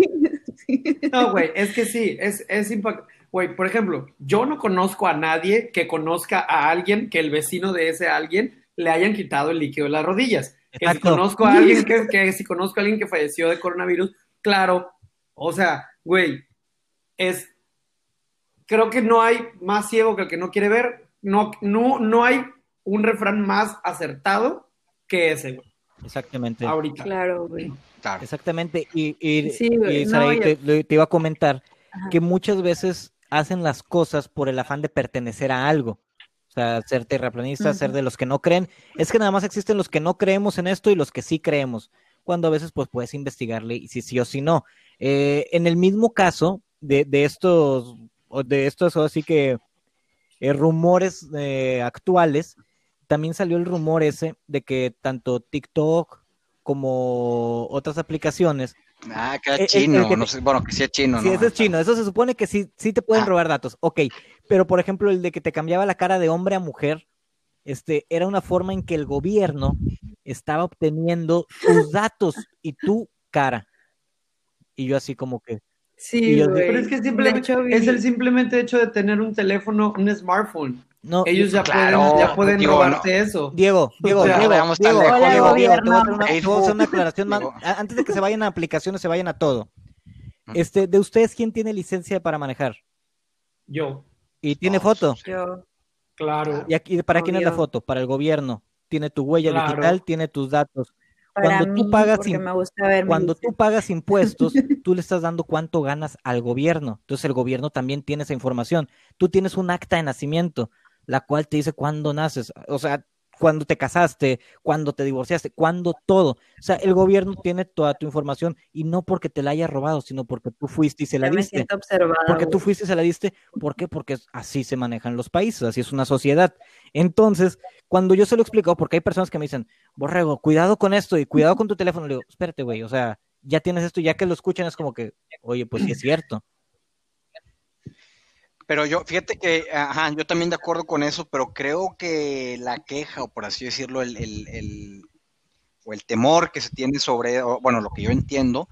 No, güey, es que sí, es, es impactante. Güey, por ejemplo, yo no conozco a nadie que conozca a alguien que el vecino de ese alguien le hayan quitado el líquido de las rodillas. Que si conozco a alguien que, que si conozco a alguien que falleció de coronavirus, claro, o sea, güey, es, creo que no hay más ciego que el que no quiere ver, no, no, no hay un refrán más acertado que ese, güey, Exactamente. ahorita. Claro, güey. Claro. Exactamente. Y, y, Sí, güey, y no, Saraí, yo- te, iba a comentar Ajá. que muchas veces hacen las cosas por el afán de pertenecer a algo. O sea, ser terraplanista, ser de los que no creen. Es que nada más existen los que no creemos en esto y los que sí creemos. Cuando a veces pues puedes investigarle y si sí o si no. Eh, en el mismo caso de, de estos, de estos así que eh, rumores eh, actuales, también salió el rumor ese de que tanto TikTok como otras aplicaciones Ah, que Eh, eh, es chino, que no sé, bueno, que sí es chino, Sí, ¿no? ese es chino. Eso se supone que sí, sí te pueden Ah. robar datos. Ok, pero por ejemplo, el de que te cambiaba la cara de hombre a mujer, este, era una forma en que el gobierno estaba obteniendo tus datos y tu cara. Y yo así como que, Sí, yo- güey. Pero es que simplemente, hecho, es el simplemente hecho de tener un teléfono, un smartphone. no, Ellos ya Claro, pueden, ya pueden digo, robarte eso. Diego, Diego, O sea, Diego, tan Diego, lejos, Diego, Diego, gobierno. una, aclaración más. Diego. Antes de que se vayan a aplicaciones, se vayan a todo. Este, de ustedes, ¿quién tiene licencia para manejar? Yo, Y tiene Todos. foto. yo. claro. ¿Y aquí, para quién es la foto? Para el gobierno. Tiene tu huella Claro. digital, tiene tus datos. Para Cuando tú mí, pagas porque im- me gusta ver mi Cuando tú pagas impuestos, tú le estás dando cuánto ganas al gobierno. Entonces el gobierno también tiene esa información. Tú tienes un acta de nacimiento, la cual te dice cuándo naces, o sea, cuándo te casaste, cuándo te divorciaste, cuándo todo. O sea, el gobierno tiene toda tu información y no porque te la haya robado, sino porque tú fuiste y se la diste. Porque tú fuiste y se la diste. ¿Por qué? Porque así se manejan los países, así es una sociedad. Entonces, cuando yo se lo explico, porque hay personas que me dicen, Borrego, cuidado con esto y cuidado con tu teléfono, le digo, espérate, güey, o sea, ya tienes esto, y ya que lo escuchan es como que, oye, pues sí es cierto. Pero yo, fíjate que, yo también de acuerdo con eso, pero creo que la queja, o por así decirlo, el, el, o el temor que se tiene sobre, o, bueno, lo que yo entiendo,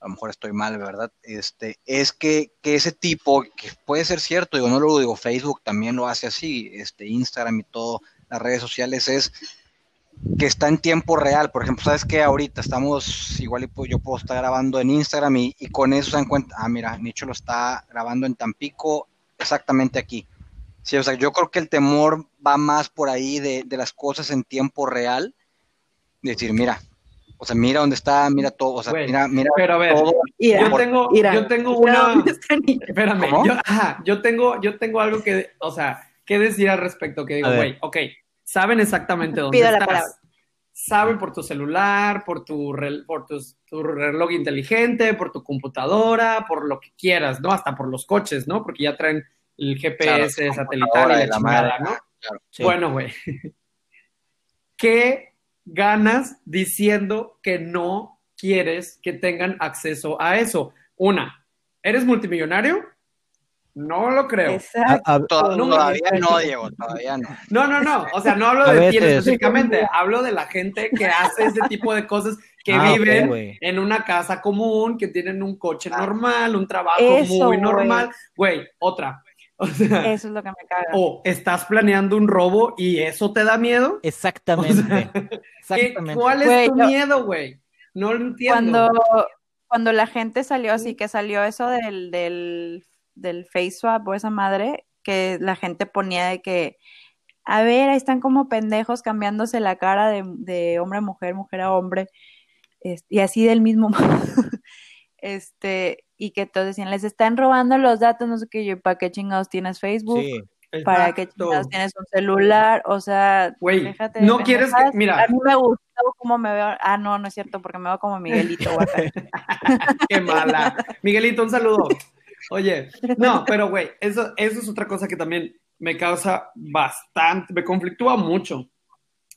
a lo mejor estoy mal, ¿verdad? Este, es que, que ese tipo, que puede ser cierto, digo, no lo digo, Facebook también lo hace así, este, Instagram y todo, las redes sociales, es que está en tiempo real. Por ejemplo, ¿sabes qué? Ahorita estamos, igual y pu- yo puedo estar grabando en Instagram y, y con eso se dan cuenta, ah, mira, Nicho lo está grabando en Tampico, exactamente aquí. Sí, o sea, yo creo que el temor va más por ahí de, de las cosas en tiempo real, de decir, mira, o sea, mira dónde está, mira todo, o sea, mira, mira Pero a ver, todo. Mira, yo tengo, mira, yo tengo una. Espérame, yo, ajá, yo tengo, yo tengo algo que, o sea, que decir al respecto, que digo, güey, ok, saben exactamente dónde Pido la estás. palabra. Saben por tu celular, por tu, rel- por tus- tu reloj inteligente, por tu computadora, por lo que quieras, ¿no? Hasta por los coches, ¿no? Porque ya traen el Claro, GPS tu satelital computadora y de la la chingada, ¿no? claro. Sí. Bueno, güey. ¿qué ganas diciendo que no quieres que tengan acceso a eso? Una, ¿eres multimillonario? No lo creo. Exacto. A- a- To- No, todavía no, Diego, todavía no. No, no, no. O sea, no hablo de ti específicamente. Hablo de la gente que hace ese tipo de cosas, que Ah, viven en una casa común, que tienen un coche Ah. normal, un trabajo Eso, muy normal. Güey, otra. O sea, Eso es lo que me caga. o estás planeando un robo y eso te da miedo. Exactamente. ¿Qué- Exactamente. ¿Cuál es tu yo- miedo, güey? No lo entiendo. Cuando, cuando la gente salió así, que salió eso del, del, del face swap o esa madre, que la gente ponía de que, a ver, ahí están como pendejos cambiándose la cara de, de hombre a mujer, mujer a hombre, es- y así del mismo modo. este, y que todos decían, les están robando los datos, no sé qué, yo, ¿para qué chingados tienes Facebook? Sí. ¿Para qué chingados tienes un celular? O sea, Güey, déjate de no quieres que- mira. A mí me gustó cómo me veo. Ah, no, no es cierto, porque me veo como Miguelito. Qué mala. Miguelito, un saludo. Oye, no, pero güey, eso, eso es otra cosa que también me causa bastante, me conflictúa mucho.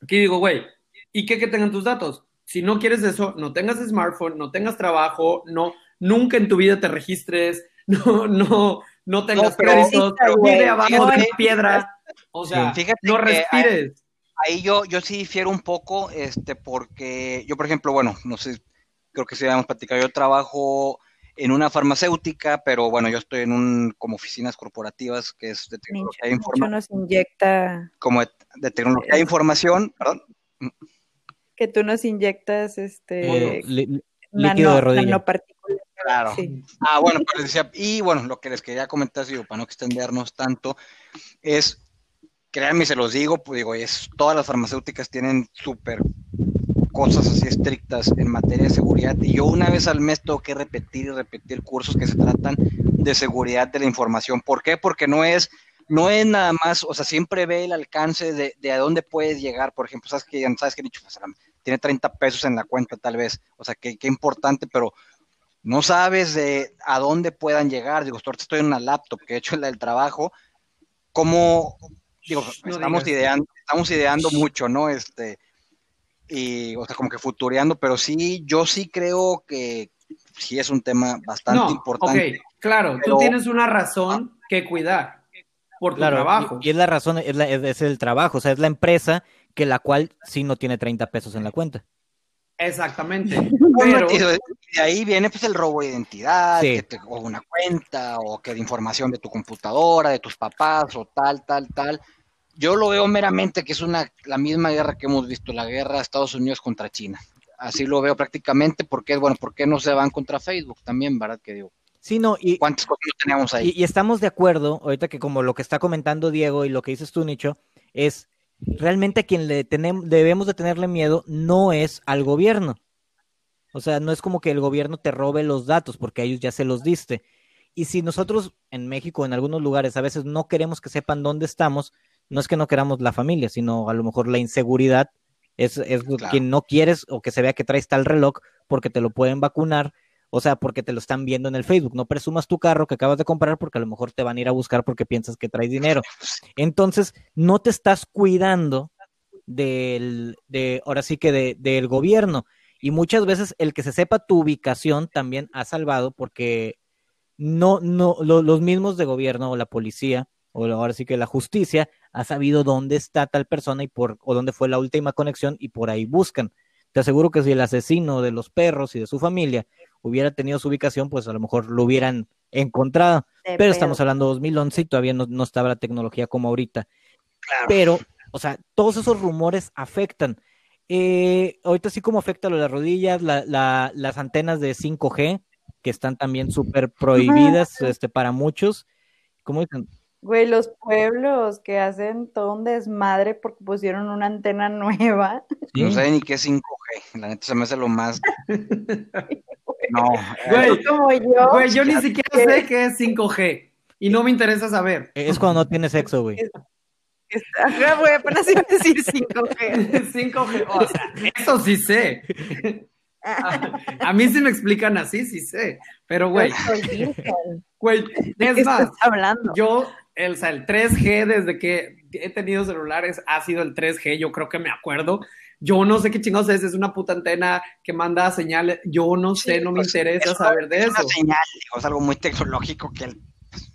Aquí digo, güey, ¿y qué que tengan tus datos? Si no quieres eso, no tengas smartphone, no tengas trabajo, no, nunca en tu vida te registres, no, no, no tengas No, créditos, vive abajo de una piedra. O sea, Fíjate no respires. Ahí yo, yo sí difiero un poco, este, porque yo, por ejemplo, bueno, no sé, creo que sí habíamos platicado, yo trabajo en una farmacéutica, pero bueno, yo estoy en un, como oficinas corporativas, que es de tecnología de información, nos inyecta, como de, de tecnología de información, perdón, que tú nos inyectas este Eh, nano- líquido de rodilla. nanopartículas. Claro. Sí. Ah, bueno, pues les decía, y bueno, lo que les quería comentar, digo, para no extendernos tanto, es, créanme, se los digo, pues digo, es, todas las farmacéuticas tienen súper cosas así estrictas en materia de seguridad, y yo una vez al mes tengo que repetir y repetir cursos que se tratan de seguridad de la información. ¿Por qué? Porque no es, no es nada más, o sea, siempre ve el alcance de, de a dónde puedes llegar, por ejemplo, sabes que, sabes que dicho, pues, tiene 30 pesos en la cuenta tal vez, o sea, qué, qué importante, pero no sabes de a dónde puedan llegar. Digo, ahorita estoy en una laptop que he hecho la del trabajo. ¿Cómo? Digo, No estamos digas. ideando, estamos ideando mucho, ¿no? Este, y, o sea, como que futureando, pero sí, yo sí creo que sí es un tema bastante No, importante. ok, claro, Pero- tú tienes una razón que cuidar por tu Claro, trabajo. y, y es la razón, es, la- es- es el trabajo, o sea, es la empresa que la cual sí no tiene 30 pesos en la cuenta. Exactamente. Pero, de ahí viene pues el robo de identidad, Sí. que te- o una cuenta, o que de información de tu computadora, de tus papás, o tal, tal, tal. Yo lo veo meramente que es una la misma guerra que hemos visto, la guerra de Estados Unidos contra China. Así lo veo prácticamente, porque bueno, ¿por qué no se van contra Facebook también, verdad? Que digo, Sí, no, y, ¿cuántas cosas no tenemos ahí? y, y estamos de acuerdo, ahorita que como lo que está comentando Diego y lo que dices tú, Nicho, es realmente a quien le tenemos, debemos de tenerle miedo no es al gobierno. O sea, no es como que el gobierno te robe los datos, porque a ellos ya se los diste. Y si nosotros en México, en algunos lugares, a veces no queremos que sepan dónde estamos, no es que no queramos la familia, sino a lo mejor la inseguridad es, es Claro. que no quieres o que se vea que traes tal reloj porque te lo pueden vacunar, o sea, porque te lo están viendo en el Facebook. No presumas tu carro que acabas de comprar porque a lo mejor te van a ir a buscar porque piensas que traes dinero. Entonces, no te estás cuidando del, de, ahora sí que de- del gobierno. Y muchas veces el que se sepa tu ubicación también ha salvado porque no, no, lo- los mismos de gobierno o la policía o ahora sí que la justicia ha sabido dónde está tal persona y por, o dónde fue la última conexión y por ahí buscan. Te aseguro que si el asesino de los perros y de su familia hubiera tenido su ubicación, pues a lo mejor lo hubieran encontrado. De Pero estamos hablando de 2011 y todavía no, no estaba la tecnología como ahorita. Claro. Pero, o sea, todos esos rumores afectan. Eh, ahorita sí como afecta lo de las rodillas, la- la- las antenas de 5G, que están también súper prohibidas este, para muchos. ¿Cómo dicen? Güey, los pueblos que hacen todo un desmadre porque pusieron una antena nueva. No Sí. sé ni qué es 5G, la neta se me hace lo más... No, Güey, Así como yo. güey, yo ni siquiera sé qué es 5G y no me interesa saber. Es cuando no tienes sexo, güey. Ajá, güey, apenas iba a decir 5G. 5G, o sea, eso sí sé. A, a mí si me explican así, sí sé. Pero, güey, güey, ¿De qué es más, hablando? yo, el, o sea, el 3G desde que he tenido celulares ha sido el 3G, yo creo que me acuerdo. Yo no sé qué chingados es, es una puta antena que manda señales. Yo no sé, no me pues, interesa es saber de Es eso. una señal, digo, es algo muy tecnológico que el, pues,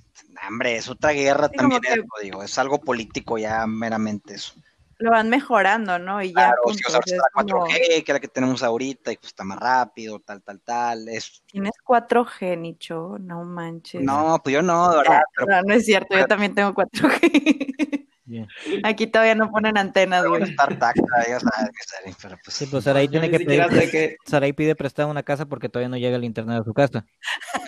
hombre, es otra guerra Sí, también, que- eso, digo, es algo político ya meramente eso. Lo van mejorando, ¿no? Y ya. Claro, está la es como, 4G, que es la que tenemos ahorita, y pues está más rápido, tal, tal, tal. Es, Tienes 4G, Nicho, no manches. no, pues yo no, de verdad, pero No, no es cierto, yo también tengo 4G. Aquí todavía no ponen antenas, güey. ya pero pues. Sí, pues Saraí Yo tiene que pedir, que- Saraí pide prestada una casa porque todavía no llega el internet a su casa.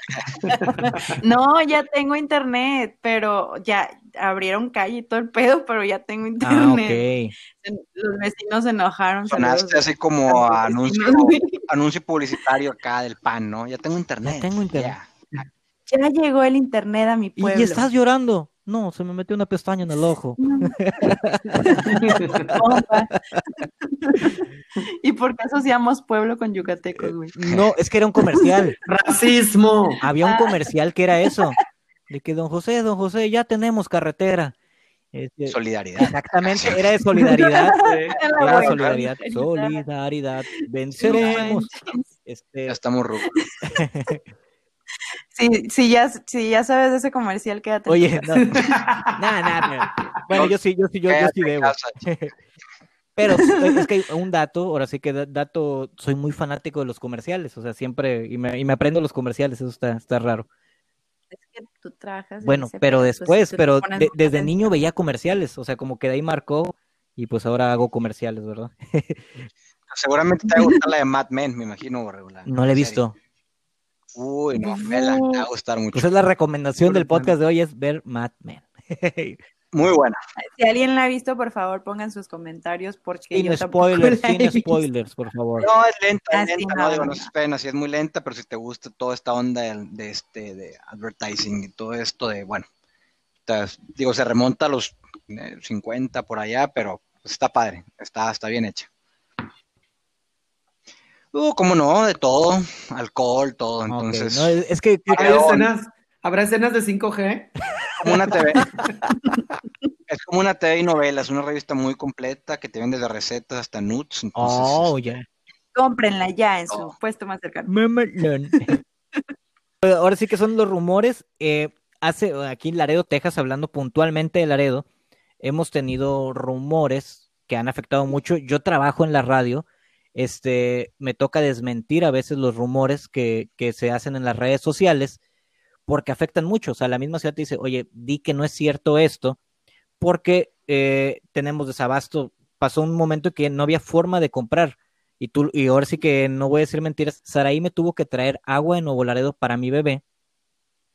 No, ya tengo internet, pero ya abrieron calle y todo el pedo, pero ya tengo Ah, internet. Los vecinos se enojaron. Sonaste saludos así como anuncio, anuncio publicitario acá del pan, ¿no? Ya tengo internet. tengo internet. ya. Ya llegó el internet a mi ¿Y pueblo. estás llorando? No, se me metió una pestaña en el ojo. No. ¿Y por qué asociamos pueblo con yucatecos, güey? No, es que era un comercial. Racismo. Había un comercial que era eso. De que don José, don José, ya tenemos carretera. Este, Solidaridad. exactamente, era de solidaridad. Era güey, solidaridad. solidaridad. Venceremos. Este, Ya estamos rucos. Sí, ya, sí, ya sabes de ese comercial, quédate. oye, no, nada, nada, pero- bueno, yo sí, yo sí, yo, sí debo. casa. Pero es que hay un dato, ahora sí que da- dato, soy muy fanático de los comerciales, o sea, siempre, y me, y me aprendo los comerciales, eso está, está raro. Es que tú trabajas en Bueno, pero pues, después, pero de- desde atención. niño veía comerciales, o sea, como que de ahí marcó, y pues ahora hago comerciales, ¿verdad? Seguramente te va a gustar la de Mad Men, me imagino, la- No la he visto. serie. Uy, no, vela, te va a gustar mucho. Pues es la recomendación del podcast de hoy es ver Mad Men. Muy buena. Si alguien la ha visto, por favor, pongan sus comentarios porque sin yo spoilers, la he sin visto. spoilers, por favor. No, es lenta, es lenta, no, no, digo, no no. se esperen, así es muy lenta, pero si te gusta toda esta onda de, de este, de advertising y todo esto de, bueno, te- digo, se remonta a los eh, 50 por allá, pero pues, está padre, está, está bien hecha. Uh, cómo no, de todo, alcohol, todo, entonces, no, es que, que- ¿Habrá escenas, ¿Habrá escenas de 5G? como una TV. es como una TV y novelas, una revista muy completa que te vende de recetas hasta nuts, entonces, Oh, este, ya. Cómprenla ya en su Oh. puesto más cercano. Ahora sí que son los rumores. eh, hace aquí en Laredo, Texas, hablando puntualmente de Laredo, hemos tenido rumores que han afectado mucho. Yo trabajo en la radio, este, me toca desmentir a veces los rumores que, que se hacen en las redes sociales porque afectan mucho. O sea, la misma ciudad te dice, oye, di que no es cierto esto, porque eh, tenemos desabasto. Pasó un momento que no había forma de comprar. Y tú, y ahora sí que no voy a decir mentiras, Saraí me tuvo que traer agua de Nuevo Laredo para mi bebé,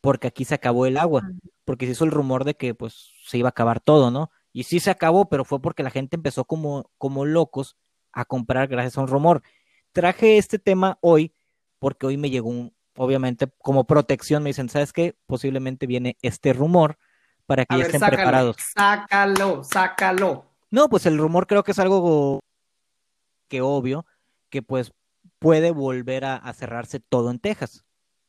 porque aquí se acabó el agua, porque se hizo el rumor de que pues se iba a acabar todo, ¿no? Y sí se acabó, pero fue porque la gente empezó como, como locos a comprar gracias a un rumor. Traje este tema hoy porque hoy me llegó un, obviamente, como protección, me dicen, ¿sabes qué? Posiblemente viene este rumor para que A ya ver, estén sácalo, preparados. sácalo, sácalo. No, pues el rumor creo que es algo que obvio, que pues puede volver a, a cerrarse todo en Texas.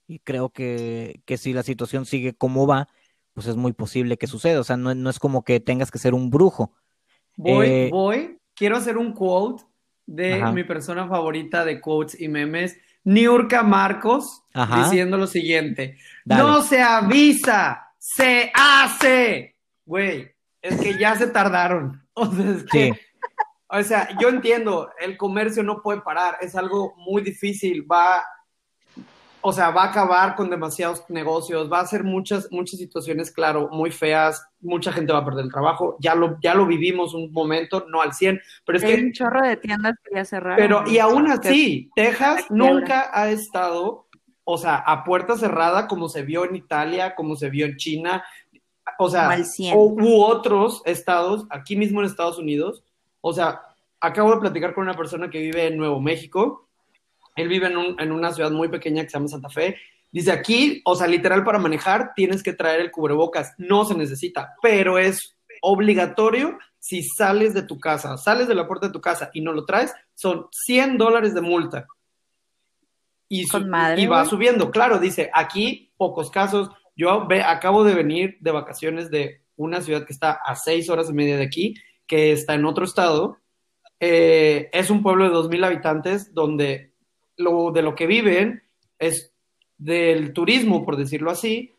Y creo que, que si la situación sigue como va, pues es muy posible que suceda. O sea, no, no es como que tengas que ser un brujo. Voy, Eh, voy, quiero hacer un quote de Ajá. mi persona favorita de quotes y memes, Niurka Marcos, Ajá. diciendo lo siguiente: Dale. No se avisa, se hace. Güey, es que ya se tardaron. O sea, es que, Sí, o sea, yo entiendo, el comercio no puede parar, es algo muy difícil, va, o sea, va a acabar con demasiados negocios, va a ser muchas, muchas situaciones, claro, muy feas, mucha gente va a perder el trabajo, ya lo, ya lo vivimos un momento, no al 100, pero es Hay que, un chorro de tiendas que ya cerraron. pero y aún así, Texas nunca ha estado, o sea, a puerta cerrada como se vio en Italia, como se vio en China, o sea, Como al 100. o, u otros estados, aquí mismo en Estados Unidos. O sea, acabo de platicar con una persona que vive en Nuevo México. Él vive en, un- en una ciudad muy pequeña que se llama Santa Fe. Dice aquí, o sea, literal para manejar tienes que traer el cubrebocas. No se necesita, pero es obligatorio si sales de tu casa, sales de la puerta de tu casa y no lo traes, son 100 dólares de multa. Y, su- Con madre, y va subiendo. Claro, dice, aquí pocos casos. Yo ve- acabo de venir de vacaciones de una ciudad que está a seis horas y media de aquí, que está en otro estado. Eh, es un pueblo de dos mil habitantes donde lo, de lo que viven es del turismo, por decirlo así,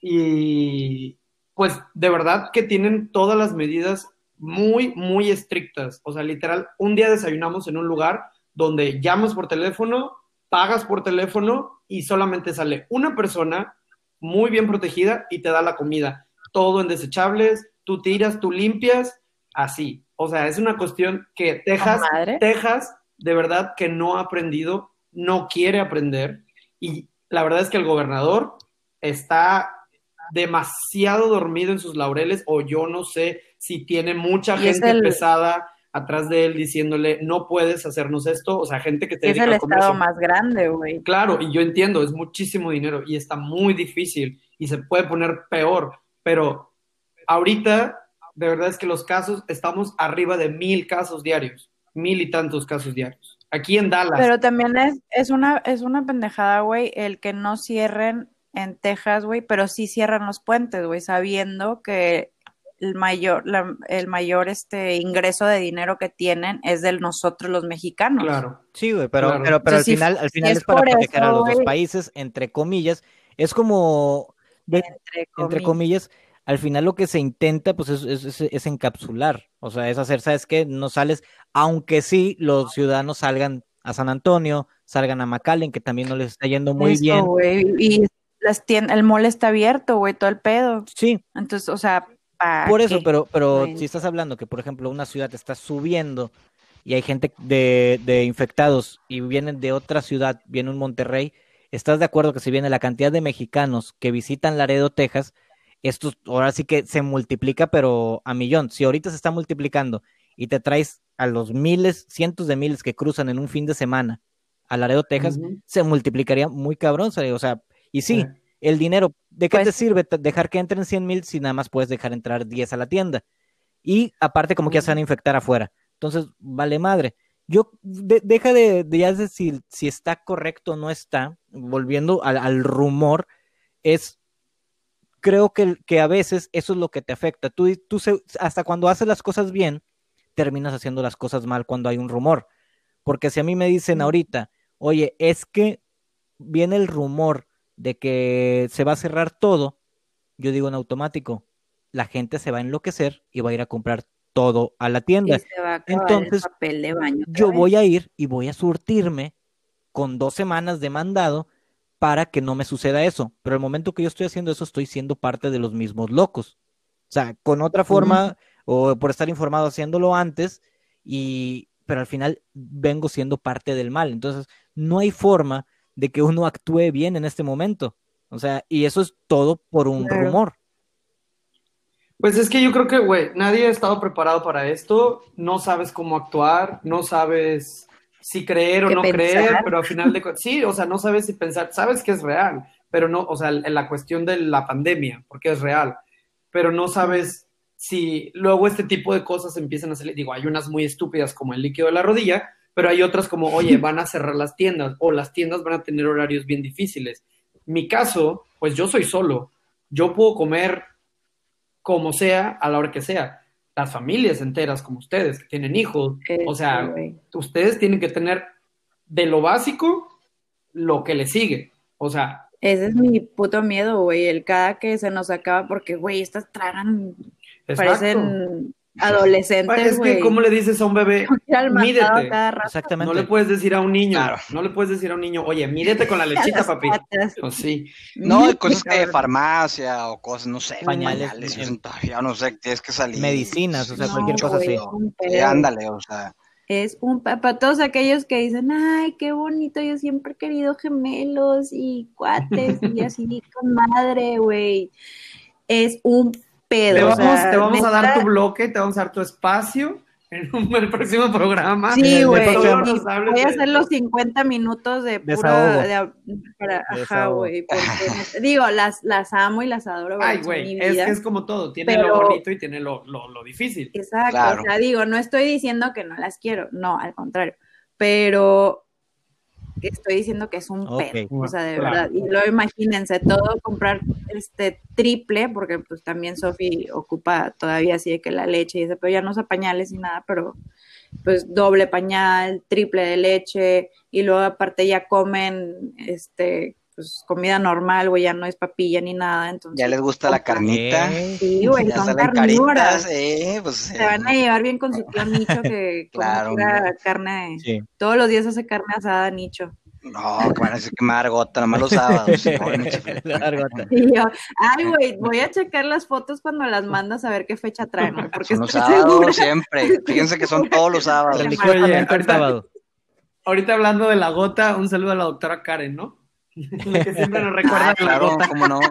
y pues de verdad que tienen todas las medidas muy, muy estrictas. O sea, literal, un día desayunamos en un lugar donde llamas por teléfono, pagas por teléfono y solamente sale una persona muy bien protegida y te da la comida. Todo en desechables, tú tiras, tú limpias, así. O sea, es una cuestión que Texas, Texas de verdad que no ha aprendido, no quiere aprender y la verdad es que el gobernador está demasiado dormido en sus laureles o yo no sé si tiene mucha gente pesada atrás de él diciéndole, no puedes hacernos esto, o sea, gente que te... Es el estado más grande, güey. Claro, y yo entiendo, es muchísimo dinero y está muy difícil y se puede poner peor, pero ahorita, de verdad es que los casos, estamos arriba de mil casos diarios, mil y tantos casos diarios. Aquí en Dallas. Pero también es, es, una, es una pendejada, güey, el que no cierren en Texas, güey, pero sí cierran los puentes, güey, sabiendo que el mayor, el mayor este ingreso de dinero que tienen es de nosotros los mexicanos. Claro. Sí, güey, pero, pero, pero al final, al final es, para proteger a los dos países, entre comillas. Es como, entre, comillas. Al final lo que se intenta, pues, es, es, encapsular. O sea, es hacer, ¿sabes qué? No sales, aunque sí los ciudadanos salgan a San Antonio, salgan a McAllen, que también no les está yendo muy bien. y las el mall está abierto, güey, todo el pedo. Sí. Entonces, o sea, por eso, pero, pero si estás hablando que, por ejemplo, una ciudad está subiendo y hay gente de, de infectados y vienen de otra ciudad, viene un Monterrey, ¿estás de acuerdo que si viene la cantidad de mexicanos que visitan Laredo, Texas, esto ahora sí que se multiplica, pero a millón. Si ahorita se está multiplicando y te traes a los miles, cientos de miles que cruzan en un fin de semana a Laredo, Texas, se multiplicaría muy cabrón. O sea, y sí, el dinero, ¿de qué te pues sirve dejar que entren 100 mil si nada más puedes dejar entrar 10 a la tienda? Y aparte como que ya se van a infectar afuera. Entonces, vale madre. Yo, deja de, ya decir si está correcto o no está, volviendo al, rumor, es, creo que, que, a veces eso es lo que te afecta. Tú, tú hasta cuando haces las cosas bien, terminas haciendo las cosas mal cuando hay un rumor. Porque si a mí me dicen ahorita, oye, es que viene el rumor de que se va a cerrar todo, yo digo en automático, la gente se va a enloquecer y va a ir a comprar todo a la tienda. Entonces, yo voy a ir y voy a surtirme con dos semanas de mandado para que no me suceda eso. Pero el momento que yo estoy haciendo eso, estoy siendo parte de los mismos locos. O sea, con otra forma o por estar informado haciéndolo antes, y, pero al final vengo siendo parte del mal. Entonces, no hay forma de que uno actúe bien en este momento. O sea, y eso es todo por un rumor. Pues es que yo creo que, güey, nadie ha estado preparado para esto, no sabes cómo actuar, no sabes si creer o no creer, pero al final de sí, o sea, no sabes si pensar, sabes que es real, pero no, o sea, en la cuestión de la pandemia, porque es real, pero no sabes si luego este tipo de cosas empiezan a salir, digo, hay unas muy estúpidas como el líquido de la rodilla, pero hay otras como, oye, van a cerrar las tiendas o las tiendas van a tener horarios bien difíciles. Mi caso, pues yo soy solo. Yo puedo comer como sea, a la hora que sea. Las familias enteras como ustedes, que tienen hijos, o sea, ustedes tienen que tener de lo básico lo que le sigue. O sea, ese es mi puto miedo, güey, el cada que se nos acaba, porque, güey, estas tragan, parecen adolescentes. Es que, ¿cómo le dices a un bebé? Mídete. Exactamente. No le puedes decir a un niño, no le puedes decir a un niño, oye, mídete con la lechita, papi. O sí. No, cosas de farmacia o cosas, no sé, pañales, ya no sé, tienes que salir. Medicinas, o sea, cualquier cosa así. ándale, o sea. Es un para todos aquellos que dicen, ay, qué bonito, yo siempre he querido gemelos y cuates y así con madre, güey. Es un te vamos, a dar tu bloque, te vamos a dar tu espacio en el próximo programa. Sí, güey. Voy a hacer los 50 minutos de puro. De, para, ajá, güey. Digo, las, las amo y las adoro. Ay, güey. Es, es como todo. Tiene lo bonito y tiene lo, lo, lo difícil. Exacto. O sea, digo, no estoy diciendo que no las quiero. No, al contrario. Pero que estoy diciendo que es un Ok. pedo, o sea, de Claro. verdad. Y luego imagínense todo comprar este triple, porque pues también Sofi ocupa todavía así de que la leche y ese, pero ya no usa pañales ni nada, pero pues doble pañal, triple de leche, y luego aparte ya comen este pues comida normal, güey, ya no es papilla ni nada, entonces Ya les gusta la carnita. Sí, güey, Ya son carnívoras. eh, pues, Se van a eh, llevar bien con su tío Nicho que Claro, carne, Sí. todos los días hace carne asada Nicho. No, que van a decir que me argota, nomás los sábados. Y yo, ay, güey, voy a checar las fotos cuando las mandas a ver qué fecha traen, güey, porque Son los sábados siempre. Fíjense que son todos los sábados. Ahorita- sábado. Ahorita hablando de la gota, un saludo a la doctora Karen, ¿no? Que siempre nos recuerda Ah, claro, gota. cómo no.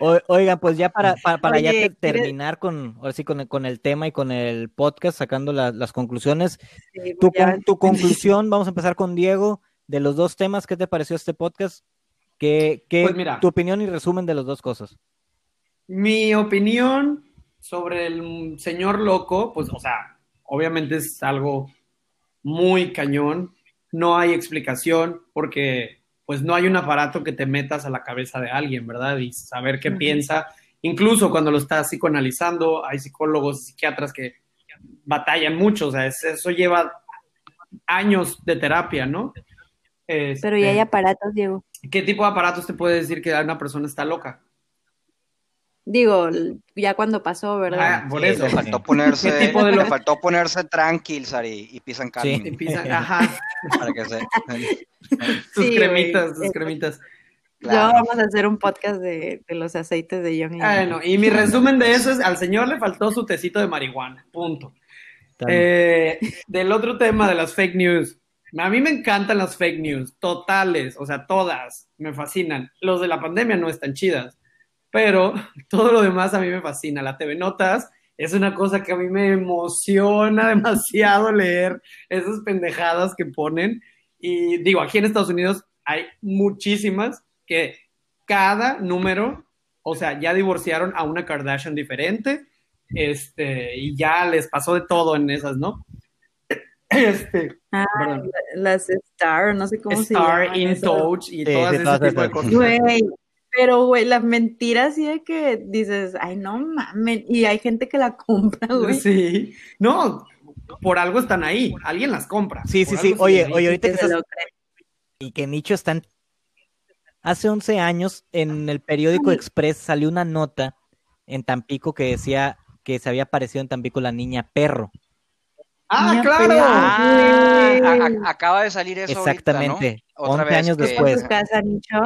O- oigan, pues ya para, para, para ya te- terminar con, ahora sí, con, el- con el tema y con el podcast, sacando la- las conclusiones. Sí, Tu, con- tu conclusión, vamos a empezar con Diego, de los dos temas, ¿qué te pareció este podcast? ¿Qué, qué- Pues mira. tu opinión y resumen de las dos cosas? Mi opinión sobre el señor loco, pues, o sea, obviamente es algo muy cañón. No hay explicación porque, pues, no hay un aparato que te metas a la cabeza de alguien, ¿verdad? Y saber qué piensa. Incluso cuando lo estás psicoanalizando, hay psicólogos, psiquiatras que batallan mucho. O sea, es- eso lleva años de terapia, ¿no? Pero ya hay Este, aparatos, Diego. ¿Qué tipo de aparatos te puede decir que una persona está loca? Digo, ya cuando pasó, ¿verdad? Ah, por Sí. Le faltó ponerse, ¿Qué tipo de le lo- faltó ponerse tranquil, Sari, y pisan carne. Sí. Empieza- ajá, Para que se. sus Sí, cremitas, sus cremitas. Claro. Luego vamos a hacer un podcast de, de los aceites de Young. Ah, Bueno, y mi resumen de eso es, al señor le faltó su tecito de marihuana, punto. Eh, del otro tema de las fake news. A mí me encantan las fake news, totales, o sea, todas, me fascinan. Los de la pandemia no están chidas, pero todo lo demás a mí me fascina. La TV Notas es una cosa que a mí me emociona demasiado leer esas pendejadas que ponen. Y digo, aquí en Estados Unidos hay muchísimas que cada número, o sea, ya divorciaron a una Kardashian diferente, este, y ya les pasó de todo en esas, ¿no? Este, Ah, perdón. las Star, no sé cómo se Star, llaman In. Touch y Sí, todas sí, ese tipo de esas. cosas. Güey, pero güey, la mentira así de que dices, ay, no mames, y hay gente que la compra, güey. Sí, no, por algo están ahí, alguien las compra. Sí, sí, sí. Oye, oye, ahorita que estás y que Nicho está en- Hace 11 años en el periódico Ay. Express salió una nota en Tampico que decía que se había aparecido en Tampico la niña perro. Ah, Niña claro. Ah, Güey. a- a- acaba de salir eso Exactamente. ahorita, ¿no? Otra 11 vez años que- después. ¿En tu casa, Nicho?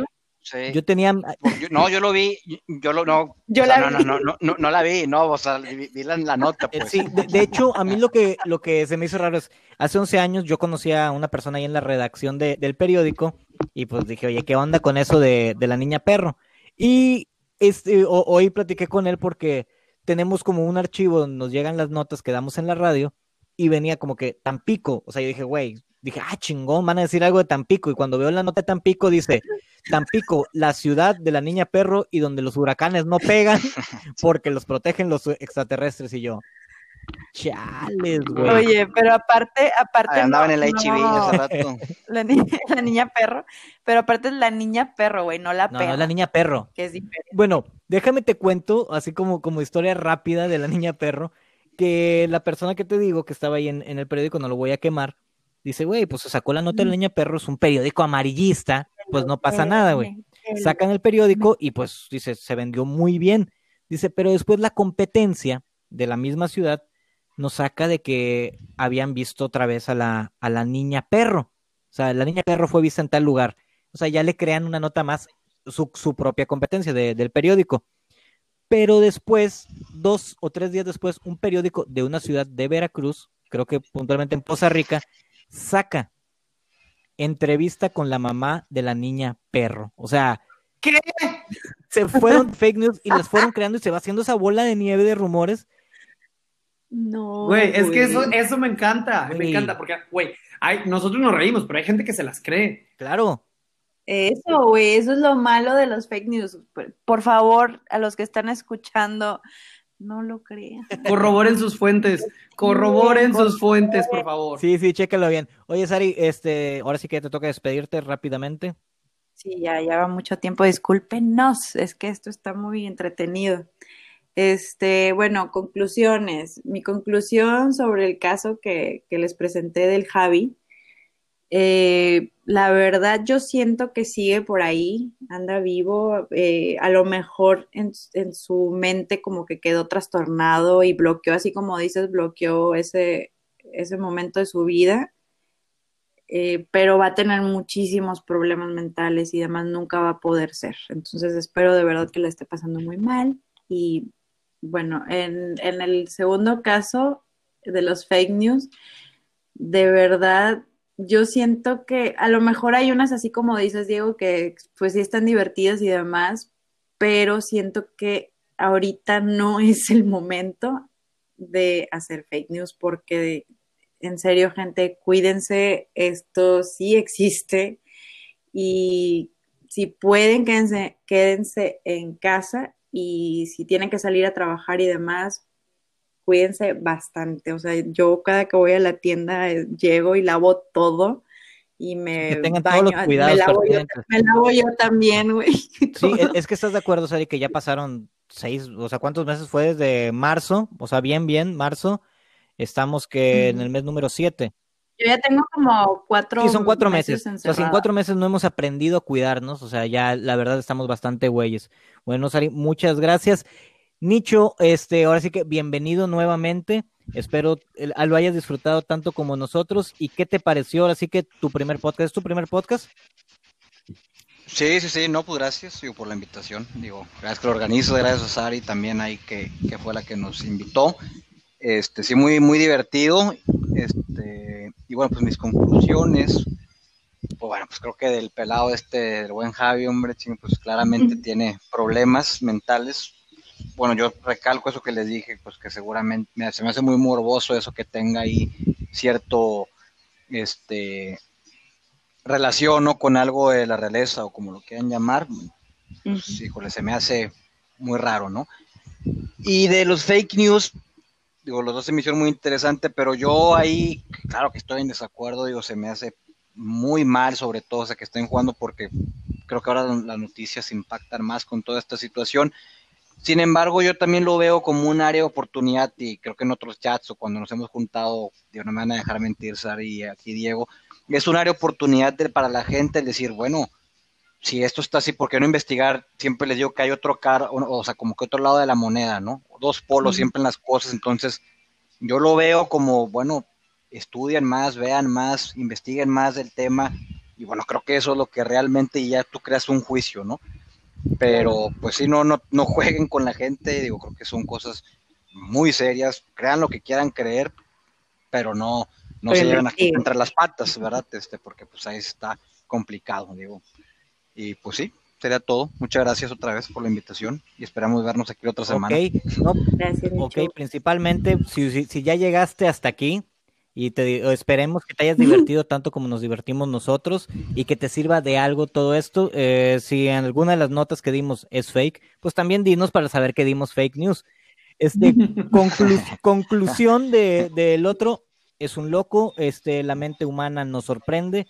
Sí. Yo tenía yo- no, yo lo vi, yo, lo no, Yo o sea, la no, vi. no, no, no, no, no la vi, no, o sea, vi, vi la, la nota, Eh, pues. Sí, de, de hecho, a mí lo que, lo que se me hizo raro es, hace 11 años yo conocía a una persona ahí en la redacción de- del periódico y pues dije, oye, ¿qué onda con eso de, de la niña perro? Y este, ho- hoy platiqué con él porque tenemos como un archivo donde nos llegan las notas que damos en la radio y venía como que Tampico, o sea, yo dije, güey, dije, ah, chingón, van a decir algo de Tampico y cuando veo la nota de Tampico dice, Tampico, la ciudad de la niña perro y donde los huracanes no pegan porque los protegen los extraterrestres y yo. Chales, güey. Oye, pero aparte, aparte andaba no- en el HIV no, hace rato. la, niña, la niña perro, pero aparte es la niña perro, güey, no la No, perra, no es la niña perro. que es diferente. Bueno, déjame te cuento, así como, como historia rápida de la niña perro, que la persona que te digo que estaba ahí en, en el periódico, no lo voy a quemar, dice, güey, pues se sacó la nota de la niña perro, es un periódico amarillista, pues no pasa nada, güey. Sacan el periódico y pues dice, se vendió muy bien. Dice, pero después la competencia de la misma ciudad nos saca de que habían visto otra vez a la, a la niña perro. O sea, la niña perro fue vista en tal lugar. O sea, ya le crean una nota más, su, su propia competencia de- del periódico. Pero después, dos o tres días después, un periódico de una ciudad de Veracruz, creo que puntualmente en Poza Rica, saca entrevista con la mamá de la niña perro. O sea, ¿Qué? se fueron fake news y las fueron creando y se va haciendo esa bola de nieve de rumores. No, Güey, es que eso, eso me encanta, me encanta, porque, güey, hay, nosotros nos reímos, pero hay gente que se las cree. Claro. Eso, güey, eso es lo malo de los fake news. Por favor, a los que están escuchando, No lo crean. Corroboren sus fuentes. Corroboren sus fuentes, por favor. Sí, sí, chécalo bien. Oye, Sari, este, ahora sí que te toca despedirte rápidamente. Sí, ya, ya va mucho tiempo. Discúlpenos, es que esto está muy entretenido. Este, bueno, conclusiones. Mi conclusión sobre el caso que, que les presenté del Javi. Eh, la verdad, yo siento que sigue por ahí, anda vivo. Eh, a lo mejor en, en, su mente como que quedó trastornado y bloqueó, así como dices, bloqueó ese, ese momento de su vida eh, pero va a tener muchísimos problemas mentales y demás, nunca va a poder ser. Entonces espero de verdad que le esté pasando muy mal. Y bueno, en, en el segundo caso de los fake news, de verdad, yo siento que a lo mejor hay unas así como dices, Diego, que pues sí están divertidas y demás, pero siento que ahorita no es el momento de hacer fake news porque en serio, gente, cuídense, esto sí existe y si pueden, quédense, quédense en casa y si tienen que salir a trabajar y demás, cuídense bastante. O sea, yo cada que voy a la tienda eh, llego y lavo todo y me que todos los cuidados me, lavo yo, me lavo yo también, güey. Sí, es que estás de acuerdo, Sari, que ya pasaron seis, o sea, ¿cuántos meses fue desde marzo? O sea, bien, bien, marzo Estamos que en el mes número 7. Yo ya tengo como cuatro Sí, son cuatro meses. O sea, en cuatro meses no hemos aprendido a cuidarnos, o sea, ya la verdad estamos bastante güeyes. Bueno, Sari, muchas gracias. Nicho, este, ahora sí que bienvenido nuevamente. Espero lo hayas disfrutado tanto como nosotros. ¿Y qué te pareció? Ahora sí que tu primer podcast, ¿es tu primer podcast? Sí, sí, sí, no, pues gracias digo, por la invitación. Digo, gracias que lo organizo, gracias a Sari también ahí que, que fue la que nos invitó. Este, sí, muy, muy divertido. Este, y bueno, pues mis conclusiones. Pues bueno, pues creo que del pelado este, del buen Javi, hombre, pues claramente tiene problemas mentales. Bueno, yo recalco eso que les dije, pues que seguramente se me hace muy morboso eso que tenga ahí cierto, este, relación ¿no? con algo de la realeza o como lo quieran llamar. Pues, híjole, se me hace muy raro, ¿no? Y de los fake news, digo, los dos se me hicieron muy interesante, pero yo ahí, claro que estoy en desacuerdo, digo, se me hace muy mal, sobre todo, o sea, que estén jugando porque creo que ahora las noticias impactan más con toda esta situación. Sin embargo, yo también lo veo como un área de oportunidad y creo que en otros chats o cuando nos hemos juntado, digo, no me van a dejar mentir, Sari y aquí Diego, es un área de oportunidad para la gente el decir, bueno, si esto está así, ¿por qué no investigar? Siempre les digo que hay otro cara, o, sea, como que otro lado de la moneda, ¿no? Dos polos siempre en las cosas, entonces yo lo veo como, bueno, estudian más, vean más, investiguen más del tema, y bueno, creo que eso es lo que realmente ya tú creas un juicio, ¿no? Pero pues sí, no, no, no jueguen con la gente, digo, creo que son cosas muy serias, crean lo que quieran creer, pero no, no se lleven aquí entre las patas, ¿verdad? Este, porque pues ahí está complicado, digo. Y pues sí, sería todo. Muchas gracias otra vez por la invitación y esperamos vernos aquí otra semana. Ok, principalmente si, si, ya llegaste hasta aquí y te esperemos que te hayas divertido tanto como nos divertimos nosotros y que te sirva de algo todo esto. Eh, si en alguna de las notas que dimos es fake, pues también dinos para saber que dimos fake news. Este, conclusión del de, otro, es un loco, este, la mente humana nos sorprende,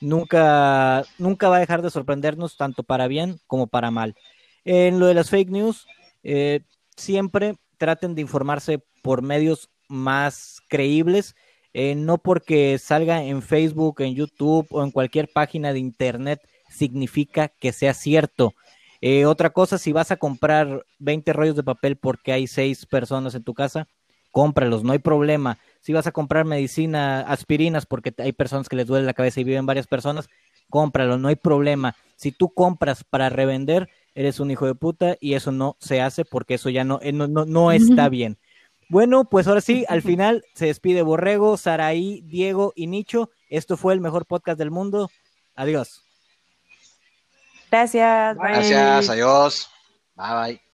nunca, nunca va a dejar de sorprendernos tanto para bien como para mal. En lo de las fake news, eh, siempre traten de informarse por medios más creíbles, eh, no porque salga en Facebook, en YouTube o en cualquier página de internet significa que sea cierto. Eh, otra cosa, si vas a comprar 20 rollos de papel porque hay seis personas en tu casa, cómpralos, no hay problema. Si vas a comprar medicina, aspirinas, porque hay personas que les duele la cabeza y viven varias personas, cómpralo, no hay problema. Si tú compras para revender, eres un hijo de puta y eso no se hace porque eso ya no, eh, no, no, está bien. Bueno, pues ahora sí, al final se despide Borrego, Saraí, Diego y Nicho. Esto fue el mejor podcast del mundo. Adiós. Gracias. Gracias, adiós. Bye bye.